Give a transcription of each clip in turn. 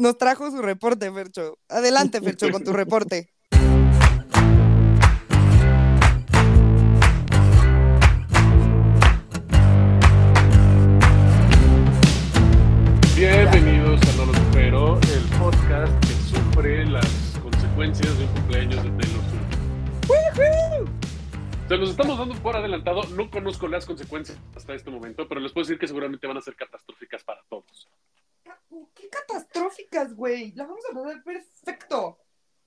nos trajo su reporte, Fercho. Adelante, Fercho, con tu reporte. Bienvenidos a No lo supero, el podcast que sufre las consecuencias de un cumpleaños de Taylor Swift. Se los estamos dando por adelantado, no conozco las consecuencias hasta este momento, pero les puedo decir que seguramente van a ser catastróficas para todos. Qué catastróficas, güey. La vamos a pasar perfecto.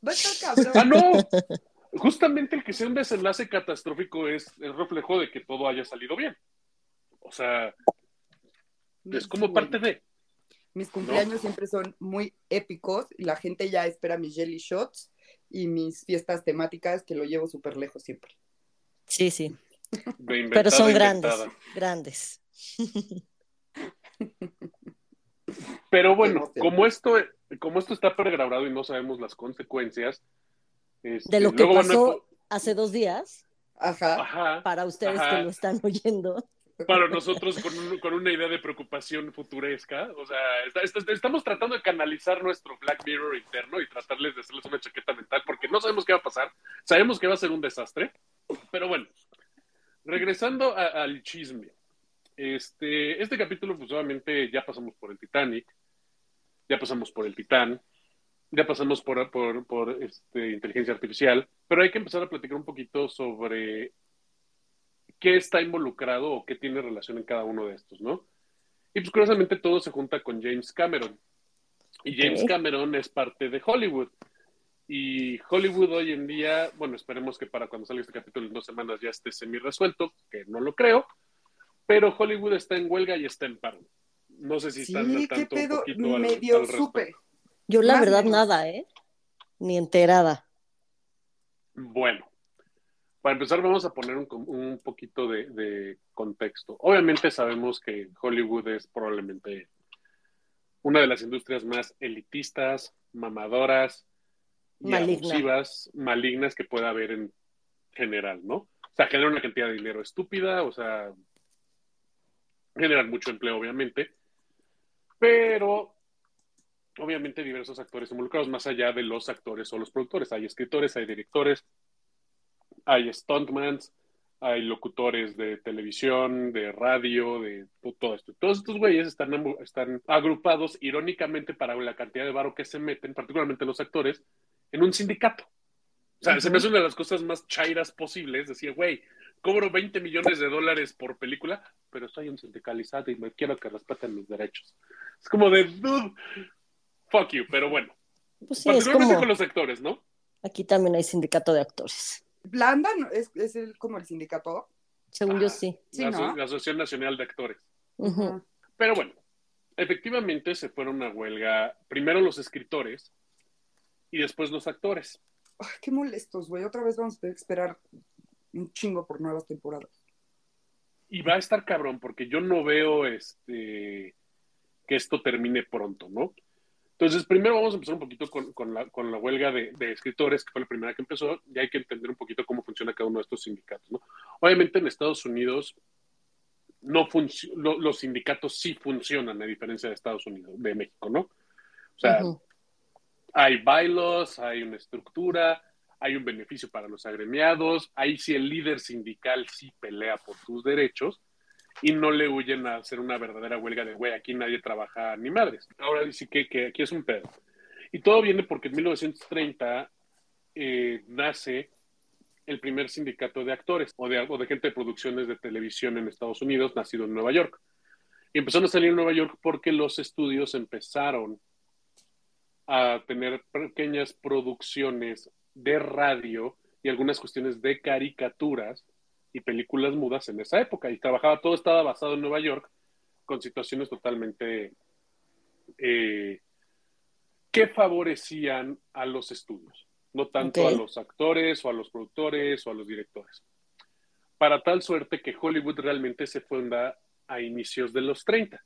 Va a estar cabrón. Ah, no. Justamente el que sea un desenlace catastrófico es el reflejo de que todo haya salido bien. O sea, es como parte de. Mis cumpleaños siempre son muy épicos y la gente ya espera mis jelly shots y mis fiestas temáticas que lo llevo súper lejos siempre. Sí, sí. inventada, Pero son grandes, grandes. Pero bueno, como esto, como esto está pregrabado y no sabemos las consecuencias, este, De lo que a pasó hace dos días, Ajá. Ajá, para ustedes Ajá. que lo están oyendo. para nosotros con, un- con una idea de preocupación futuresca. O sea, está- está- estamos tratando de canalizar nuestro Black Mirror interno y tratarles de hacerles una chaqueta mental porque no sabemos qué va a pasar. Sabemos que va a ser un desastre. Pero bueno, regresando a- al chisme. Este, este capítulo, pues obviamente ya pasamos por el Titanic, ya pasamos por el Titán, ya pasamos por, por, por, este, inteligencia artificial, pero hay que empezar a platicar un poquito sobre qué está involucrado o qué tiene relación en cada uno de estos, ¿no? Y pues curiosamente todo se junta con James Cameron. Y James. Cameron es parte de Hollywood. Y Hollywood hoy en día, bueno, esperemos que para cuando salga este capítulo en dos semanas ya esté semi resuelto, que no lo creo, pero Hollywood está en huelga y está en paro. No sé si están Sí, al qué tanto un pedo. poquito al- Medio al supe. Yo la Más verdad menos. nada, ¿eh? Ni enterada. Bueno, para empezar vamos a poner un, un poquito de, de contexto. Obviamente sabemos que Hollywood es probablemente una de las industrias más elitistas, mamadoras y Maligna. abusivas, malignas que pueda haber en general, ¿no? O sea, generan una cantidad de dinero estúpida, o sea, generan mucho empleo, obviamente, pero obviamente diversos actores involucrados, más allá de los actores o los productores. Hay escritores, hay directores, hay stuntmans, hay locutores de televisión, de radio, de to- todo esto. Todos estos güeyes están, están agrupados irónicamente para la cantidad de varo que se meten, particularmente los actores, en un sindicato. O sea, se me hace una de las cosas más chairas posibles. Decía, güey, cobro 20 millones de dólares por película, pero soy un sindicalizado y me quiero que respeten mis derechos. Es como de, dude, fuck you, pero bueno. Pues sí, es particularmente como. con los actores, ¿no? Aquí también hay sindicato de actores. Blanda ¿no? es, es el, como el sindicato. Según Ah. yo sí. Sí, la, ¿no? La Asociación Nacional de Actores. Pero bueno, efectivamente se fueron a huelga primero los escritores y después los actores. Ay, qué molestos, güey. Otra vez vamos a esperar un chingo por nuevas temporadas. Y va a estar cabrón porque yo no veo este que esto termine pronto, ¿no? Entonces, primero vamos a empezar un poquito con, con la, con la huelga de, de escritores, que fue la primera que empezó, y hay que entender un poquito cómo funciona cada uno de estos sindicatos, ¿no? Obviamente en Estados Unidos no lo- los sindicatos sí funcionan, a diferencia de Estados Unidos, de México, ¿no? O sea, hay bailos, hay una estructura, hay un beneficio para los agremiados, ahí sí el líder sindical sí pelea por tus derechos y no le huyen a hacer una verdadera huelga de, güey, aquí nadie trabaja ni madres. Ahora sí que, que aquí es un pedo. Y todo viene porque en 1930 eh, nace el primer sindicato de actores o de, o de gente de producciones de televisión en Estados Unidos, nacido en Nueva York. Y empezaron a salir en Nueva York porque los estudios empezaron a tener pequeñas producciones de radio y algunas cuestiones de caricaturas y películas mudas en esa época. Y trabajaba, todo estaba basado en Nueva York, con situaciones totalmente eh, que favorecían a los estudios, no tanto a los actores o a los productores o a los directores. Para tal suerte que Hollywood realmente se funda a inicios de los 30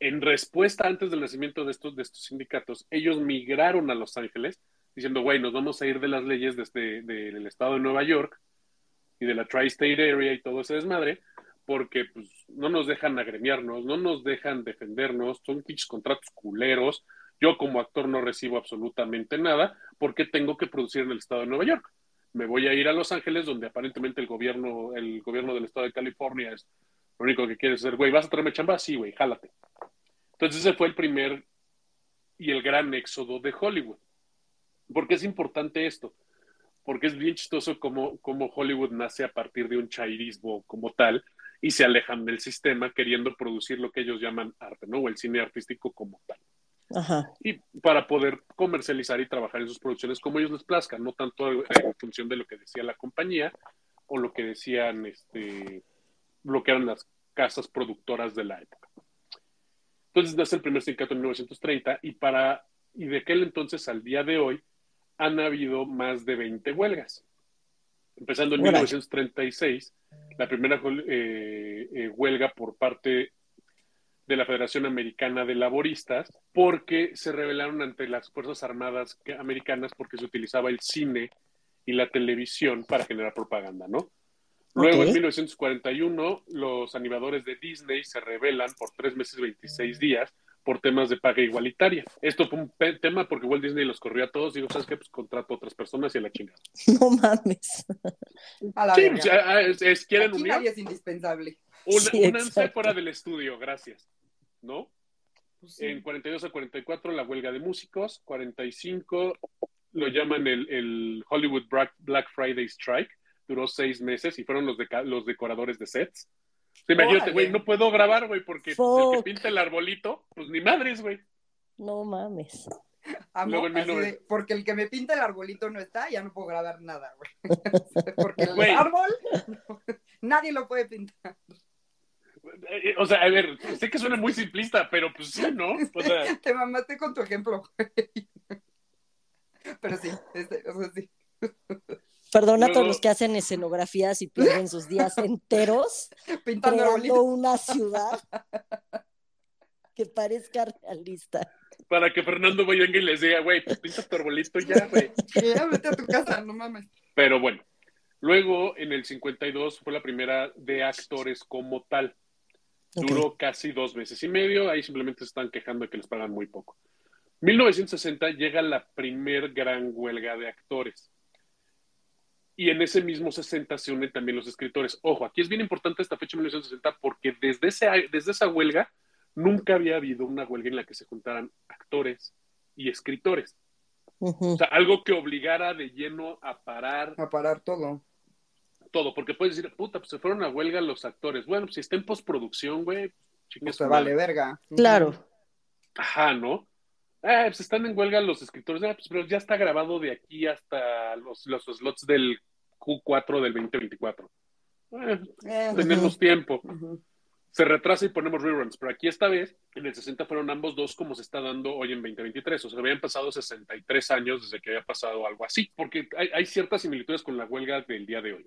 en respuesta antes del nacimiento de estos, de estos sindicatos, ellos migraron a Los Ángeles diciendo, güey, nos vamos a ir de las leyes desde del estado de Nueva York y de la Tri-State Area y todo ese desmadre, porque pues, no nos dejan agremiarnos, no nos dejan defendernos, son pinches contratos culeros, Yo como actor no recibo absolutamente nada porque tengo que producir en el estado de Nueva York. Me voy a ir a Los Ángeles, donde aparentemente el gobierno, el gobierno del estado de California es lo único que quiere hacer, güey, ¿vas a traerme chamba? Sí, güey, jálate. Entonces ese fue el primer y el gran éxodo de Hollywood. ¿Por qué es importante esto? Porque es bien chistoso cómo, cómo Hollywood nace a partir de un chairismo como tal y se alejan del sistema queriendo producir lo que ellos llaman arte, ¿no? O el cine artístico como tal. Ajá. Y para poder comercializar y trabajar en sus producciones como ellos les plazcan, no tanto en función de lo que decía la compañía o lo que decían, este, lo que eran las casas productoras de la época. Entonces nace el primer sindicato en 1930 y para y de aquel entonces al día de hoy han habido más de 20 huelgas. Empezando en Órale. 1936, la primera eh, eh, huelga por parte de la Federación Americana de Laboristas, porque se rebelaron ante las Fuerzas Armadas americanas porque se utilizaba el cine y la televisión para generar propaganda, ¿no? Luego, Ok. en 1941, los animadores de Disney se rebelan por tres meses y 26 días por temas de paga igualitaria. Esto fue un tema porque Walt Disney los corrió a todos y dijo, ¿sabes qué? Pues contrato a otras personas y a la chingada. No mames. A la Sí, pues, es, es- quieren Aquí unir, nadie es indispensable. Una- Sí, únanse fuera del estudio, gracias. ¿No? Pues sí. En 42 a 44 la huelga de músicos, 45 lo llaman el, el Hollywood Black, Friday Strike, duró seis meses y fueron los, los decoradores de sets. Sea, imagínate, güey, no puedo grabar, güey, porque el que pinta el arbolito, pues ni madres, güey. No mames. Amo, Luego en así 19 de, porque el que me pinta el arbolito no está, ya no puedo grabar nada, güey. porque el árbol, nadie lo puede pintar. Eh, O sea, a ver, sé que suena muy simplista, pero pues sí, ¿no? O sea, Te mamaste con tu ejemplo, güey. Pero sí, este, o sea, sí. Perdona a todos los que hacen escenografías y pierden sus días enteros Pintando creando una ciudad que parezca realista. para que Fernando vaya y les diga, güey, pues pinta tu arbolito ya, güey. Ya, vete a tu casa, no mames. Pero bueno, luego en el 52 fue la primera de actores como tal. Duró casi dos meses y medio, ahí simplemente se están quejando de que les pagan muy poco. 1960 llega la primer gran huelga de actores. Y en ese mismo 60 se unen también los escritores. Ojo, aquí es bien importante esta fecha 1960 porque desde, ese, desde esa huelga nunca había habido una huelga en la que se juntaran actores y escritores. O sea, algo que obligara de lleno a parar A parar todo. todo, porque puedes decir, puta, pues se fueron a huelga los actores. Bueno, pues si está en postproducción, güey, Pues se vale verga. Claro. Ajá, ¿no? Ah, pues están en huelga los escritores, ah, pues, pero ya está grabado de aquí hasta los, los slots del Q4 del 2024. Eh, Eh, tenemos tiempo. Se retrasa y ponemos reruns, pero aquí esta vez, en el 60 fueron ambos dos como se está dando hoy en 2023. O sea, habían pasado 63 años desde que había pasado algo así, porque hay, hay ciertas similitudes con la huelga del día de hoy.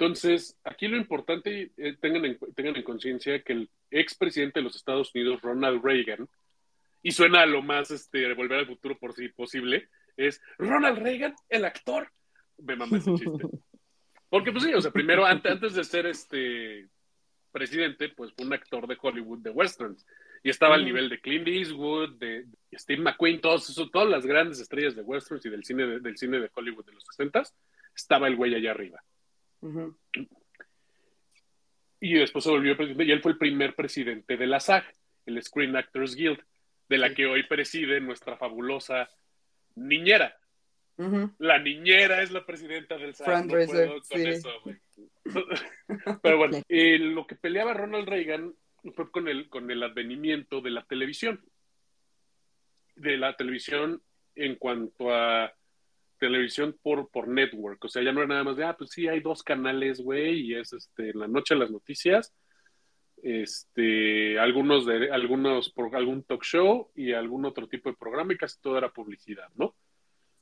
Entonces, aquí lo importante, eh, tengan en, tengan en conciencia que el expresidente de los Estados Unidos, Ronald Reagan, y suena a lo más este, volver al futuro por si posible, es Ronald Reagan, el actor. Me mamá ese chiste. Porque, pues sí, o sea, primero, antes, antes de ser este presidente, pues fue un actor de Hollywood de westerns. Y estaba al nivel de Clint Eastwood, de de Steve McQueen, todos esos, todas las grandes estrellas de westerns y del cine de, del cine de Hollywood de los 60 estaba el güey allá arriba. Y después se volvió presidente, y él fue el primer presidente de la SAG, el Screen Actors Guild, de la que hoy preside nuestra fabulosa niñera. La niñera es la presidenta del SAG. Fran no puedo con sí. eso. Pero bueno, eh, lo que peleaba Ronald Reagan fue con el, con el advenimiento de la televisión. De la televisión en cuanto a televisión por, por network. O sea, ya no era nada más de, ah, pues sí, hay dos canales, güey, y es este, en la noche las noticias, este, algunos de, algunos por algún talk show y algún otro tipo de programa y casi todo era publicidad, ¿no?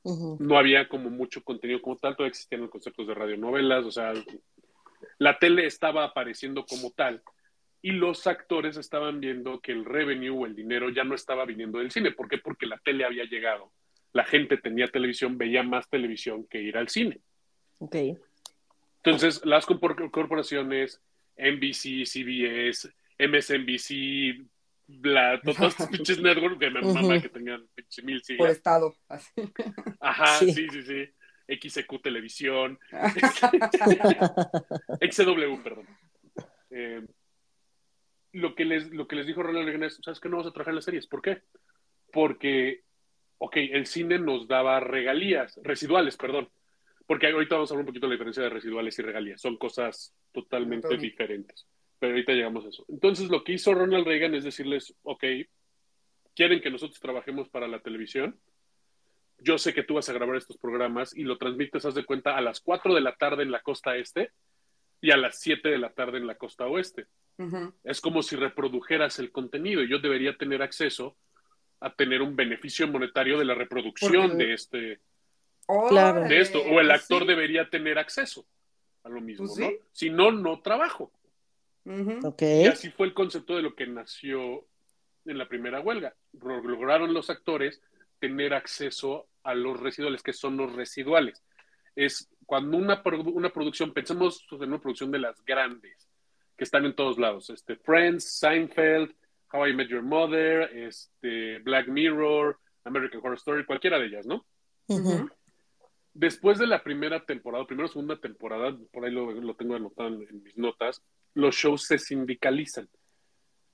No había como mucho contenido como tal, todavía existían los conceptos de radionovelas, o sea, la tele estaba apareciendo como tal y los actores estaban viendo que el revenue o el dinero ya no estaba viniendo del cine. ¿Por qué? Porque la tele había llegado. La gente tenía televisión, veía más televisión que ir al cine. Ok. Entonces, las corpor- corporaciones, NBC, CBS, MSNBC, bla, todos estos pinches networks que me mamá que tengan pinche mil siglas. Por estado, así. Ajá, sí, Sí. sí, sí. XQ Televisión. XW, perdón. Eh, lo, que les, lo que les dijo Ronald Reagan es, ¿sabes qué? No vamos a trabajar en las series. ¿Por qué? Porque, ok, el cine nos daba regalías, residuales, perdón. Porque ahorita vamos a hablar un poquito de la diferencia de residuales y regalías. Son cosas totalmente diferentes. Pero ahorita llegamos a eso. Entonces, lo que hizo Ronald Reagan es decirles, ok, quieren que nosotros trabajemos para la televisión. Yo sé que tú vas a grabar estos programas y lo transmites, haz de cuenta, a las 4 de la tarde en la costa este y a las 7 de la tarde en la costa oeste. Es como si reprodujeras el contenido y yo debería tener acceso a tener un beneficio monetario de la reproducción Porque- de este de esto o el Pues actor sí. debería tener acceso a lo mismo, Pues ¿no? sí. Si no no trabajo. Y así fue el concepto de lo que nació en la primera huelga. Lo- Lograron los actores tener acceso a los residuales, que son los residuales. Es cuando una, produ- una producción, pensemos en una producción de las grandes, que están en todos lados, este, Friends, Seinfeld, How I Met Your Mother, este, Black Mirror, American Horror Story, cualquiera de ellas, ¿no? Después de la primera temporada, primera o segunda temporada, por ahí lo, lo tengo anotado en, en mis notas, los shows se sindicalizan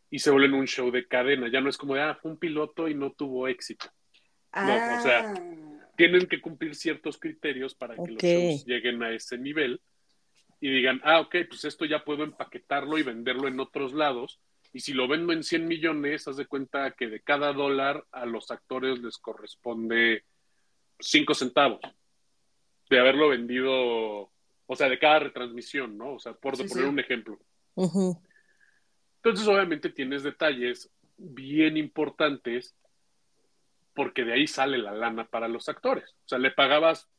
y se vuelven un show de cadena. Ya no es como de, ah, fue un piloto y no tuvo éxito. No, o sea, Ah. Tienen que cumplir ciertos criterios para que los shows lleguen a ese nivel y digan, ah, ok, pues esto ya puedo empaquetarlo y venderlo en otros lados. Y si lo vendo en 100 millones, haz de cuenta que de cada dólar a los actores les corresponde 5 centavos de haberlo vendido, o sea, de cada retransmisión, ¿no? O sea, por Sí, poner sí. un ejemplo. Entonces, obviamente, tienes detalles bien importantes porque de ahí sale la lana para los actores. O sea, le pagabas,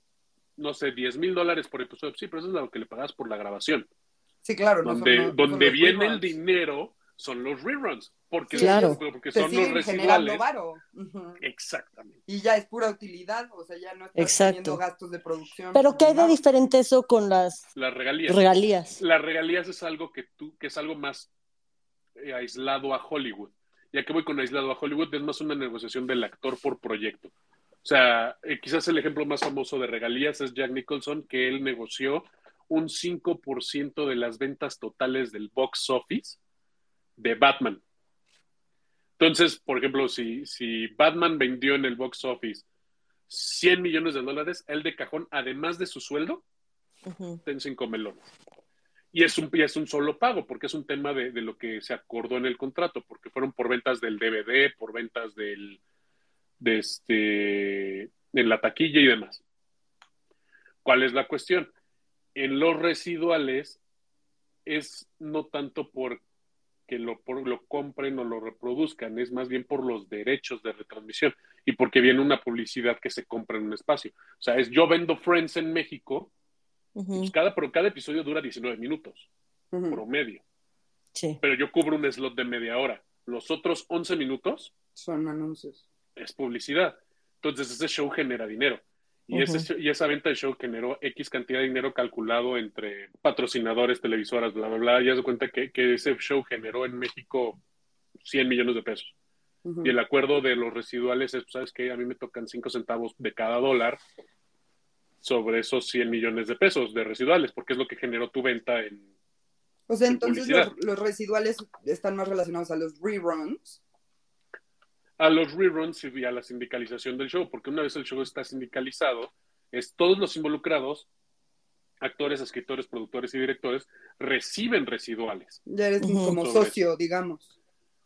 no sé, 10 mil dólares por episodio. Sí, pero eso es lo que le pagabas por la grabación. Sí, claro. no son- donde no- viene el dinero son los reruns. Porque, Sí, Claro. porque Te son los residuales. varo. Exactamente. Y ya es pura utilidad, o sea, ya no estás Exacto. teniendo gastos de producción. Pero ¿qué hay de diferente eso con las Las regalías. regalías? Las regalías es algo que tú, que es algo más eh, aislado a Hollywood. Ya que voy con aislado a Hollywood, es más una negociación del actor por proyecto. O sea, eh, quizás el ejemplo más famoso de regalías es Jack Nicholson, que él negoció un 5% de las ventas totales del box office de Batman. Entonces, por ejemplo, si, si Batman vendió en el box office 100 millones de dólares, él de cajón, además de su sueldo, Ujú. ten cinco melones. Y es un, y es un solo pago, porque es un tema de, de lo que se acordó en el contrato, porque fueron por ventas del DVD, por ventas del, de este, en la taquilla y demás. ¿Cuál es la cuestión? En los residuales es no tanto por que lo, por, lo compren o lo reproduzcan, es más bien por los derechos de retransmisión y porque viene una publicidad que se compra en un espacio. O sea, es yo vendo Friends en México, pues cada, pero cada episodio dura 19 minutos, promedio. Sí. Pero yo cubro un slot de media hora. Los otros 11 minutos Son anuncios. es publicidad. Entonces ese show genera dinero. Y, ese, y esa venta de show generó X cantidad de dinero calculado entre patrocinadores, televisoras, bla, bla, bla. Ya se cuenta que, que ese show generó en México 100 millones de pesos. Y el acuerdo de los residuales es, ¿sabes qué? A mí me tocan 5 centavos de cada dólar sobre esos 100 millones de pesos de residuales, porque es lo que generó tu venta en, O sea, entonces los, los residuales están más relacionados a los reruns. A los reruns y a la sindicalización del show, porque una vez el show está sindicalizado, es todos los involucrados, actores, escritores, productores y directores, reciben residuales. Ya eres como socio, digamos.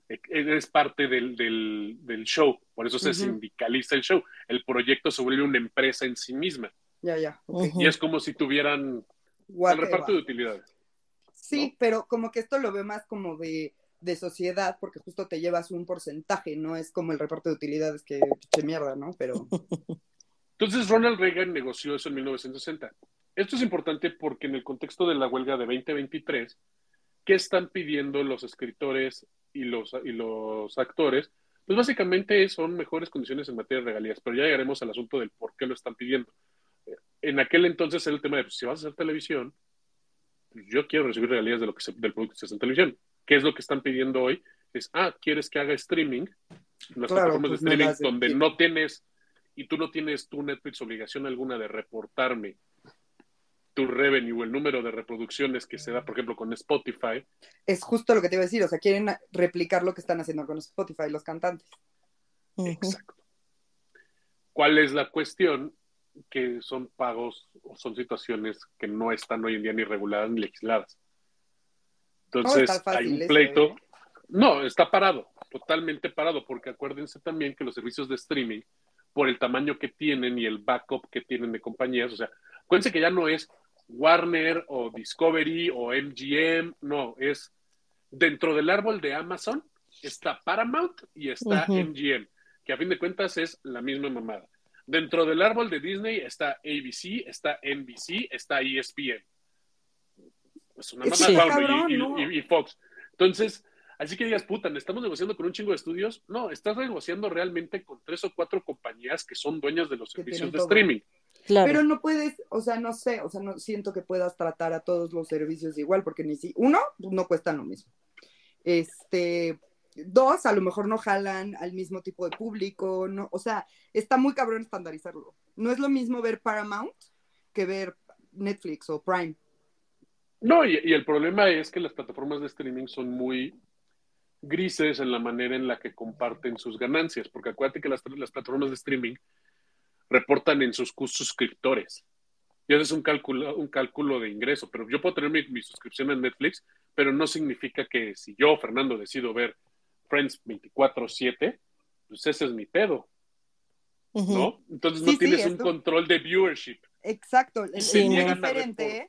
E- Es parte del, del, del show, por eso se sindicaliza el show. El proyecto se vuelve una empresa en sí misma. Ya, ya. Y es como si tuvieran el Whatever. reparto de utilidades. Sí, ¿no? pero como que esto lo veo más como de, de sociedad, porque justo te llevas un porcentaje, no es como el reparto de utilidades que che mierda, ¿no? Pero Entonces Ronald Reagan negoció eso en 1960. Esto es importante porque en el contexto de la huelga de 2023, ¿qué están pidiendo los escritores y los, y los actores? Pues básicamente son mejores condiciones en materia de regalías, pero ya llegaremos al asunto del por qué lo están pidiendo. En aquel entonces era el tema de, pues, si vas a hacer televisión, pues, yo quiero recibir regalías de lo que se- del producto que se hace en televisión. ¿Qué es lo que están pidiendo hoy? es, ah, ¿quieres que haga streaming? Las Claro, plataformas pues de me streaming donde no tienes, y tú no tienes tu Netflix obligación alguna de reportarme tu revenue o el número de reproducciones que se da, por ejemplo, con Spotify, Es justo lo que te iba a decir, o sea, quieren replicar lo que están haciendo con Spotify los cantantes. Exacto. ¿Cuál es la cuestión? Que son pagos o son situaciones que no están hoy en día ni reguladas ni legisladas. Entonces, hay un eso, pleito. ¿eh? No, está parado, totalmente parado, porque acuérdense también que los servicios de streaming, por el tamaño que tienen y el backup que tienen de compañías, o sea, acuérdense que ya no es Warner o Discovery o MGM, no, es dentro del árbol de Amazon está Paramount y está. MGM, que a fin de cuentas es la misma mamada. Dentro del árbol de Disney está ABC, está NBC, está ESPN. Es una bueno, cabrón, y- y- ¿no? y- y Fox. Entonces, así que digas, puta, ¿estamos negociando con un chingo de estudios? No, estás negociando realmente con tres o cuatro compañías que son dueñas de los servicios de todo. streaming. Claro. Pero no puedes, o sea, no sé, o sea, no siento que puedas tratar a todos los servicios igual, porque ni si, uno, no cuestan lo mismo. Este, dos, a lo mejor no jalan al mismo tipo de público, no, o sea, está muy cabrón estandarizarlo. No es lo mismo ver Paramount que ver Netflix o Prime. No, y, y el problema es que las plataformas de streaming son muy grises en la manera en la que comparten sus ganancias, porque acuérdate que las, las plataformas de streaming reportan en sus suscriptores. Y eso es un cálculo, un cálculo de ingreso, pero yo puedo tener mi, mi suscripción en Netflix, pero no significa que si yo, Fernando, decido ver Friends 24/7, pues ese es mi pedo. ¿no? Entonces no Sí, sí, tienes un control de viewership. Exacto, es, Sí, es diferente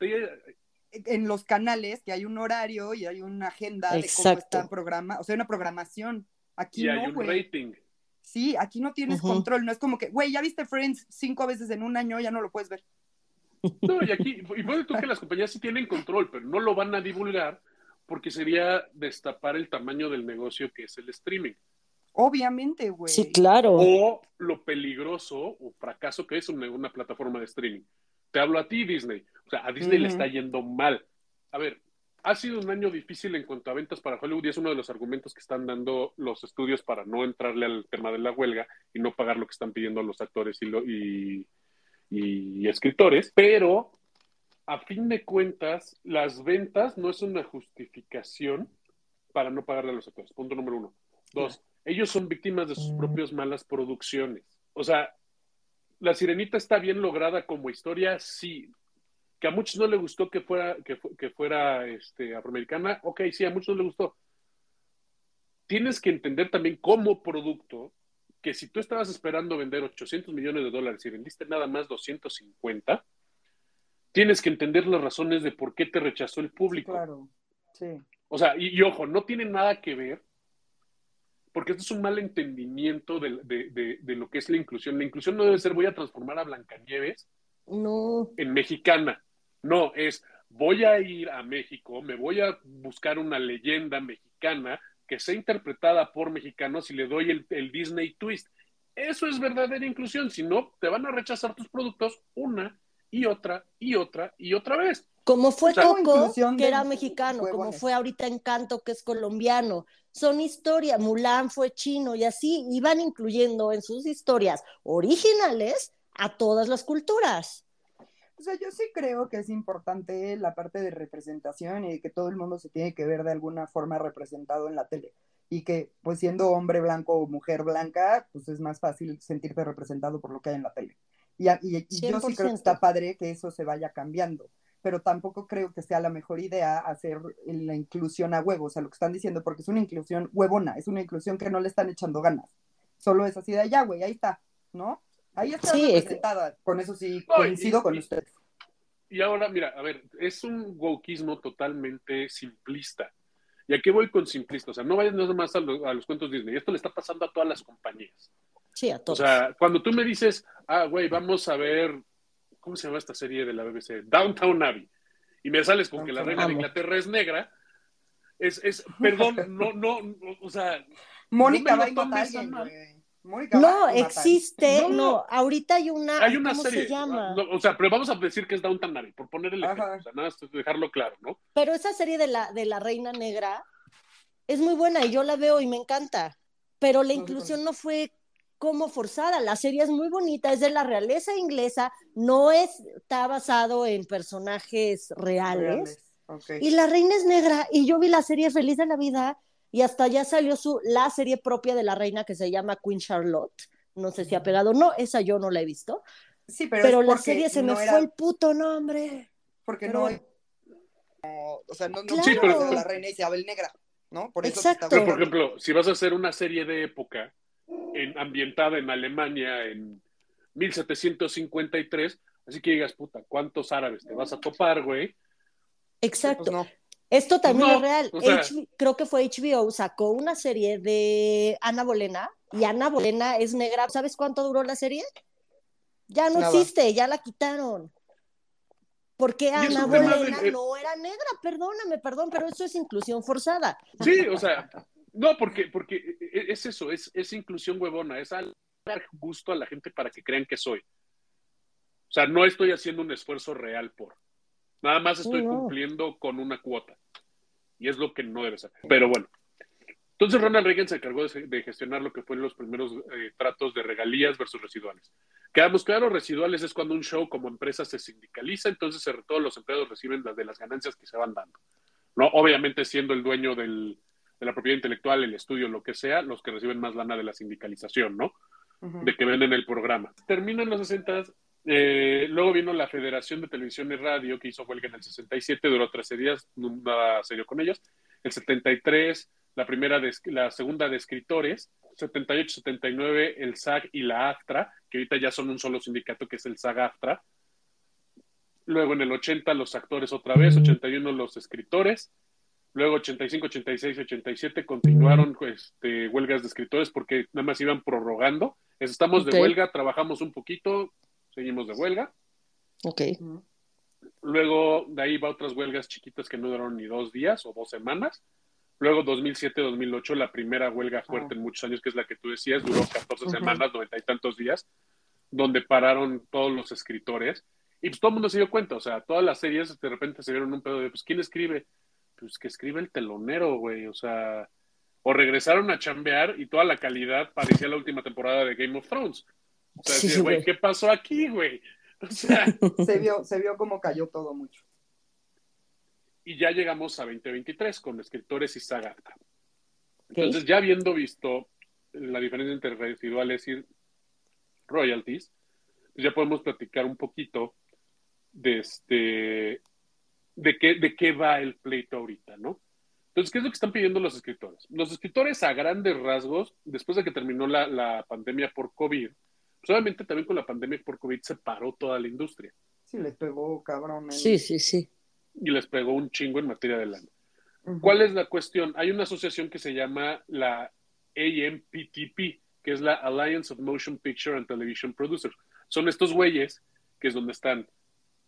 en los canales que hay un horario y hay una agenda de cómo Exacto. están programados, o sea, una programación. Aquí y hay no, un güey. rating. Sí, aquí no tienes control, no es como que, güey, ya viste Friends cinco veces en un año, ya no lo puedes ver. No, y aquí, y puede tú que las compañías sí tienen control, pero no lo van a divulgar porque sería destapar el tamaño del negocio que es el streaming. Obviamente, güey. Sí, claro. O lo peligroso o fracaso que es una, una plataforma de streaming. Te hablo a ti, Disney. O sea, a Disney le está yendo mal. A ver, ha sido un año difícil en cuanto a ventas para Hollywood y es uno de los argumentos que están dando los estudios para no entrarle al tema de la huelga y no pagar lo que están pidiendo los actores y, lo- y- y escritores. Pero, a fin de cuentas, las ventas no es una justificación para no pagarle a los actores. Punto número uno. Dos, ellos son víctimas de sus Mm. propias malas producciones. O sea, La Sirenita está bien lograda como historia, sí. Que a muchos no le gustó que fuera, que, fu- que fuera este, afroamericana, ok, sí, a muchos no le gustó. Tienes que entender también como producto que si tú estabas esperando vender 800 millones de dólares y vendiste nada más 250, tienes que entender las razones de por qué te rechazó el público. Claro, sí. O sea, y, y ojo, no tiene nada que ver, porque esto es un mal entendimiento de, de- de- de lo que es la inclusión. La inclusión no debe ser voy a transformar a Blancanieves No. en mexicana. No, es voy a ir a México, me voy a buscar una leyenda mexicana que sea interpretada por mexicanos y le doy el, el Disney twist. Eso es verdadera inclusión, si no, te van a rechazar tus productos una y otra y otra y otra vez. Como fue sea, Coco, que era mexicano, como huevones. fue ahorita Encanto, que es colombiano. Son historias, Mulan fue chino y así iban incluyendo en sus historias originales a todas las culturas. O sea, yo sí creo que es importante la parte de representación y que todo el mundo se tiene que ver de alguna forma representado en la tele. Y que, pues siendo hombre blanco o mujer blanca, pues es más fácil sentirte representado por lo que hay en la tele. Y, y- y yo sí creo que 100%. está padre que eso se vaya cambiando. Pero tampoco creo que sea la mejor idea hacer la inclusión a huevo, o sea, lo que están diciendo, porque es una inclusión huevona, es una inclusión que no le están echando ganas. Solo es así de ya, güey, ahí está, ¿no? Ahí está Sí, es que- representada. Con eso sí No, y- coincido con usted. Y ahora, mira, a ver, es un wokeismo totalmente simplista. ¿Y a qué voy con simplista? O sea, no vayas nada más a, lo- a los cuentos Disney. Esto le está pasando a todas las compañías. Sí, a O todos. sea, cuando tú me dices, ah, güey, vamos a ver, ¿cómo se llama esta serie de la BBC? Downtown Abbey. Y me sales con que la reina de. Inglaterra es negra. Es, es, perdón, no, no, no, o sea, Mónica va a. Mónica no, existe, No, no, no. ahorita hay una, hay una ¿cómo serie. se llama? no, o sea, pero vamos a decir que es Downtown Abbey, por ponerle el Ajá. ejemplo. O sea, nada más dejarlo claro, ¿no? Pero esa serie de la, de la Reina Negra, Es muy buena y yo la veo y me encanta, pero la inclusión no fue como forzada. La serie es muy bonita, es de la realeza inglesa, no es- está basado en personajes reales. Y la reina es negra y yo vi la serie Feliz de la Vida y hasta ya salió su, la serie propia de la reina que se llama Queen Charlotte. No sé si ha pegado, no, esa yo no la he visto, Sí, pero, pero, la serie se me era- fue el puto nombre. Porque pero no o sea, no, no Claro. La reina Isabel negra, ¿no? Por eso se Exacto. está Pero, por ejemplo, si vas a hacer una serie de época en, ambientada en Alemania en 1753, así que digas, puta, ¿cuántos árabes te vas a topar, güey? Exacto. Pues no. Esto también No, es real. o sea- HB creo que fue HBO, sacó una serie de Ana Bolena y Ana Bolena es negra. ¿Sabes cuánto duró la serie? Ya no Nada. existe, ya la quitaron. Porque Ana Bolena de- no era negra, perdóname, perdón, pero eso es inclusión forzada. Sí, o sea, no, porque, porque es eso, es, es inclusión huevona, es al- dar gusto a la gente para que crean que soy. O sea, no estoy haciendo un esfuerzo real por. Nada más estoy no. cumpliendo con una cuota. Y es lo que no debe ser. Pero bueno. Entonces Ronald Reagan se encargó de, de gestionar lo que fueron los primeros eh, tratos de regalías versus residuales. Quedamos claros, residuales es cuando un show como empresa se sindicaliza, entonces eh, todos los empleados reciben las de las ganancias que se van dando. ¿no? Obviamente siendo el dueño del, de la propiedad intelectual, el estudio, lo que sea, los que reciben más lana de la sindicalización, ¿no? De que venden el programa. Terminan los 60, eh, luego vino la Federación de Televisión y Radio, que hizo huelga en el 67, duró 13 días, nada serio con ellos. El 73, la primera, de, la segunda de escritores. 78, 79, el SAG y la AFTRA, que ahorita ya son un solo sindicato, que es el SAG-AFTRA. Luego en el 80 los actores otra vez, 81 los escritores. Luego 85, 86, 87 continuaron este, huelgas de escritores porque nada más iban prorrogando. Estamos de huelga, trabajamos un poquito, seguimos de huelga. Ok. Luego de ahí va otras huelgas chiquitas que no duraron ni dos días o dos semanas. Luego 2007-2008, la primera huelga fuerte Ah. en muchos años, que es la que tú decías, duró 14 Ujú. semanas, noventa y tantos días, donde pararon todos los escritores. Y pues todo el mundo se dio cuenta, o sea, todas las series de repente se vieron un pedo de, pues, ¿quién escribe? Pues que escribe el telonero, güey, o sea, o regresaron a chambear y toda la calidad parecía la última temporada de Game of Thrones. O sea, Sí, decía, güey. ¿qué pasó aquí, güey? O sea, Se vio, se vio cómo cayó todo mucho. y ya llegamos a 2023 con escritores y saga. Entonces, ya habiendo visto la diferencia entre residuales y royalties, pues ya podemos platicar un poquito de este de qué, de qué va el pleito ahorita, ¿no? Entonces, ¿qué es lo que están pidiendo los escritores? Los escritores a grandes rasgos, después de que terminó la, la pandemia por COVID, pues obviamente también con la pandemia por COVID se paró toda la industria Sí, les pegó cabrón. el- Sí, sí, sí. y les pegó un chingo en materia de lana. ¿Cuál es la cuestión? Hay una asociación que se llama la AMPTP, que es la Alliance of Motion Picture and Television Producers. Son estos güeyes, que es donde están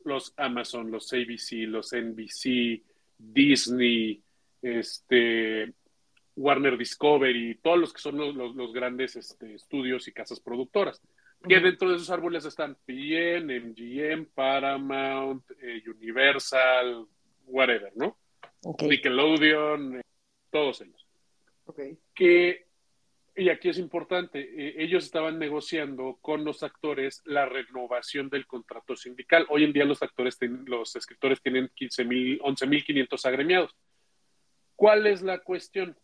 los Amazon, los ABC, los NBC, Disney, este, Warner Discovery, todos los que son los, los- los grandes este, estudios y casas productoras. Que dentro de esos árboles están PN, MGM, Paramount, eh, Universal, whatever, ¿no? Nickelodeon, eh, todos ellos. Ok. Que, y aquí es importante, eh, ellos estaban negociando con los actores la renovación del contrato sindical. Hoy en día los actores, ten- los escritores tienen 15.000, 11.500 agremiados. ¿Cuál es la cuestión?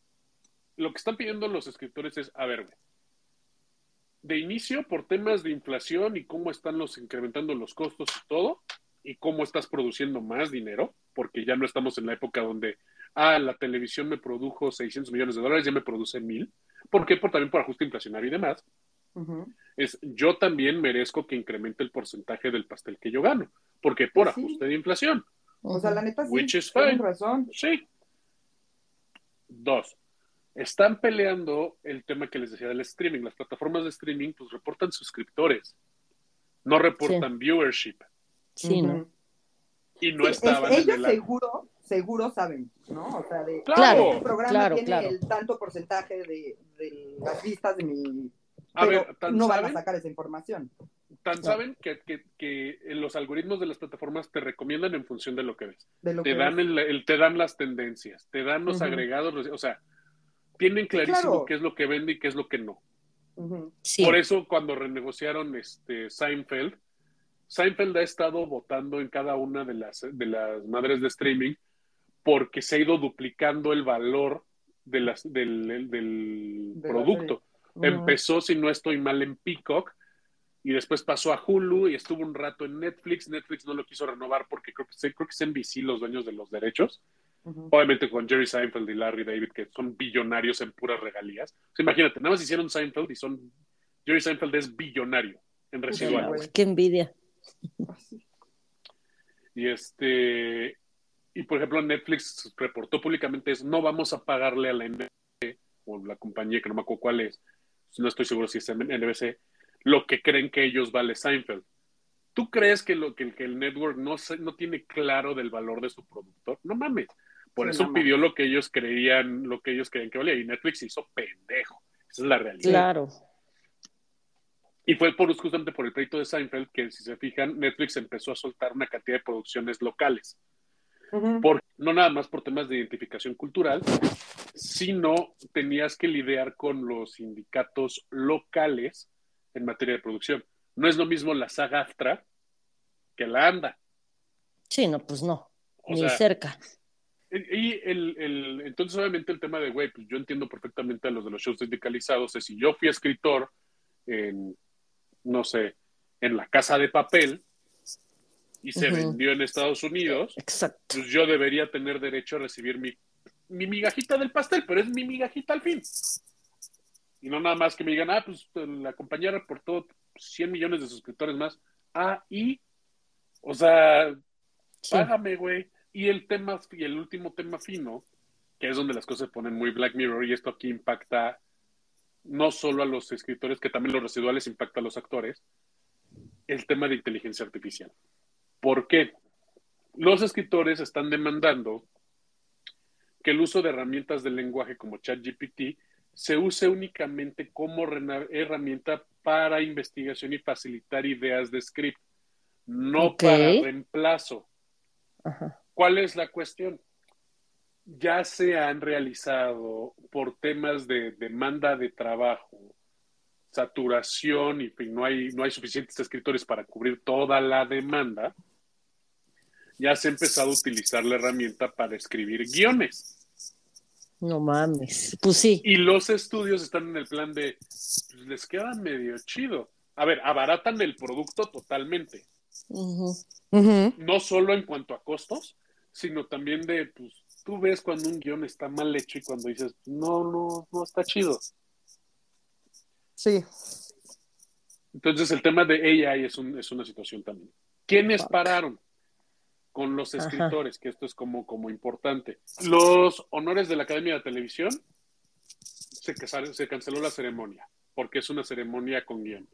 Lo que están pidiendo los escritores es, a ver, de inicio, por temas de inflación y cómo están los incrementando los costos y todo, y cómo estás produciendo más dinero, porque ya no estamos en la época donde, ah, la televisión me produjo 600 millones de dólares, ya me produce mil. ¿Por qué? Por, también por ajuste inflacionario y demás. Es yo también merezco que incremente el porcentaje del pastel que yo gano. porque Por Sí. ajuste de inflación. O sea, la neta sí. Which is fine. razón. Sí. Dos. Están peleando el tema que les decía del streaming. Las plataformas de streaming pues reportan suscriptores, no reportan viewership. Sí, ¿no? Y no Sí, es- estaban en ellos el... seguro, seguro saben, ¿no? O sea, de Claro. este programa claro, tiene claro. el tanto porcentaje de, de las vistas de mi. A Pero ver, tan no van a saben, sacar esa información. tan saben que, que- que los algoritmos de las plataformas te recomiendan en función de lo que ves. De lo te que dan ves. el, el- te dan las tendencias, te dan los agregados, o sea, tienen clarísimo Claro. qué es lo que vende y qué es lo que no. Sí. Por eso cuando renegociaron este Seinfeld, Seinfeld ha estado votando en cada una de las, de las madres de streaming porque se ha ido duplicando el valor de las, del, del De la producto. Empezó, si no estoy mal, en Peacock y después pasó a Hulu y estuvo un rato en Netflix. Netflix no lo quiso renovar porque creo que, creo que es NBC los dueños de los derechos. Obviamente con Jerry Seinfeld y Larry David, que son billonarios en puras regalías. O sea, imagínate, nada más hicieron Seinfeld y son. Jerry Seinfeld es billonario en güey. residuales. Qué envidia. Así. Y este. Y por ejemplo, Netflix reportó públicamente eso, no vamos a pagarle a la NBC o la compañía que no me acuerdo cuál es, no estoy seguro si es NBC, lo que creen que ellos vale Seinfeld. ¿Tú crees que, lo, que, que el network no, se, no tiene claro del valor de su productor? No mames. Por Sí, eso no pidió lo que ellos creían, lo que ellos creían que valía. Y Netflix hizo pendejo. Esa es la realidad. Claro. Y fue por, justamente por el pleito de Seinfeld que, si se fijan, Netflix empezó a soltar una cantidad de producciones locales. No nada más por temas de identificación cultural, sino tenías que lidiar con los sindicatos locales en materia de producción. No es lo mismo la saga AFTRA que la ANDA. Sí, no, pues no. O Ni sea, cerca. Y el, el, entonces, obviamente, el tema de, güey, pues yo entiendo perfectamente a los de los shows sindicalizados. Es si yo fui escritor en, no sé, en La Casa de Papel y se vendió en Estados Unidos, Exacto. pues yo debería tener derecho a recibir mi, mi migajita del pastel, pero es mi migajita al fin. Y no nada más que me digan, ah, pues la compañía reportó 100 millones de suscriptores más. Ah, y, o sea, Sí. págame, güey. Y el tema, y el último tema fino, que es donde las cosas se ponen muy Black Mirror, y esto aquí impacta no solo a los escritores, que también los residuales impacta a los actores, el tema de inteligencia artificial. ¿Por qué? Los escritores están demandando que el uso de herramientas de lenguaje como ChatGPT se use únicamente como herramienta para investigación y facilitar ideas de script, no Ok. para reemplazo. Ajá. ¿Cuál es la cuestión? Ya se han realizado por temas de demanda de trabajo, saturación y fin, no hay, no hay suficientes escritores para cubrir toda la demanda, ya se ha empezado a utilizar la herramienta para escribir guiones. No mames. Pues sí. Y los estudios están en el plan de, pues, les queda medio chido. A ver, abaratan el producto totalmente, Ujú. Ujú. no solo en cuanto a costos, sino también de, pues, tú ves cuando un guion está mal hecho y cuando dices, no, no, no está chido. Sí. Entonces el tema de AI es, un- es una situación también. ¿Quiénes Fuck. pararon? Con los Ajá. escritores, que esto es como, como importante. Los honores de la Academia de Televisión, se, casaron- se canceló la ceremonia, porque es una ceremonia con guion.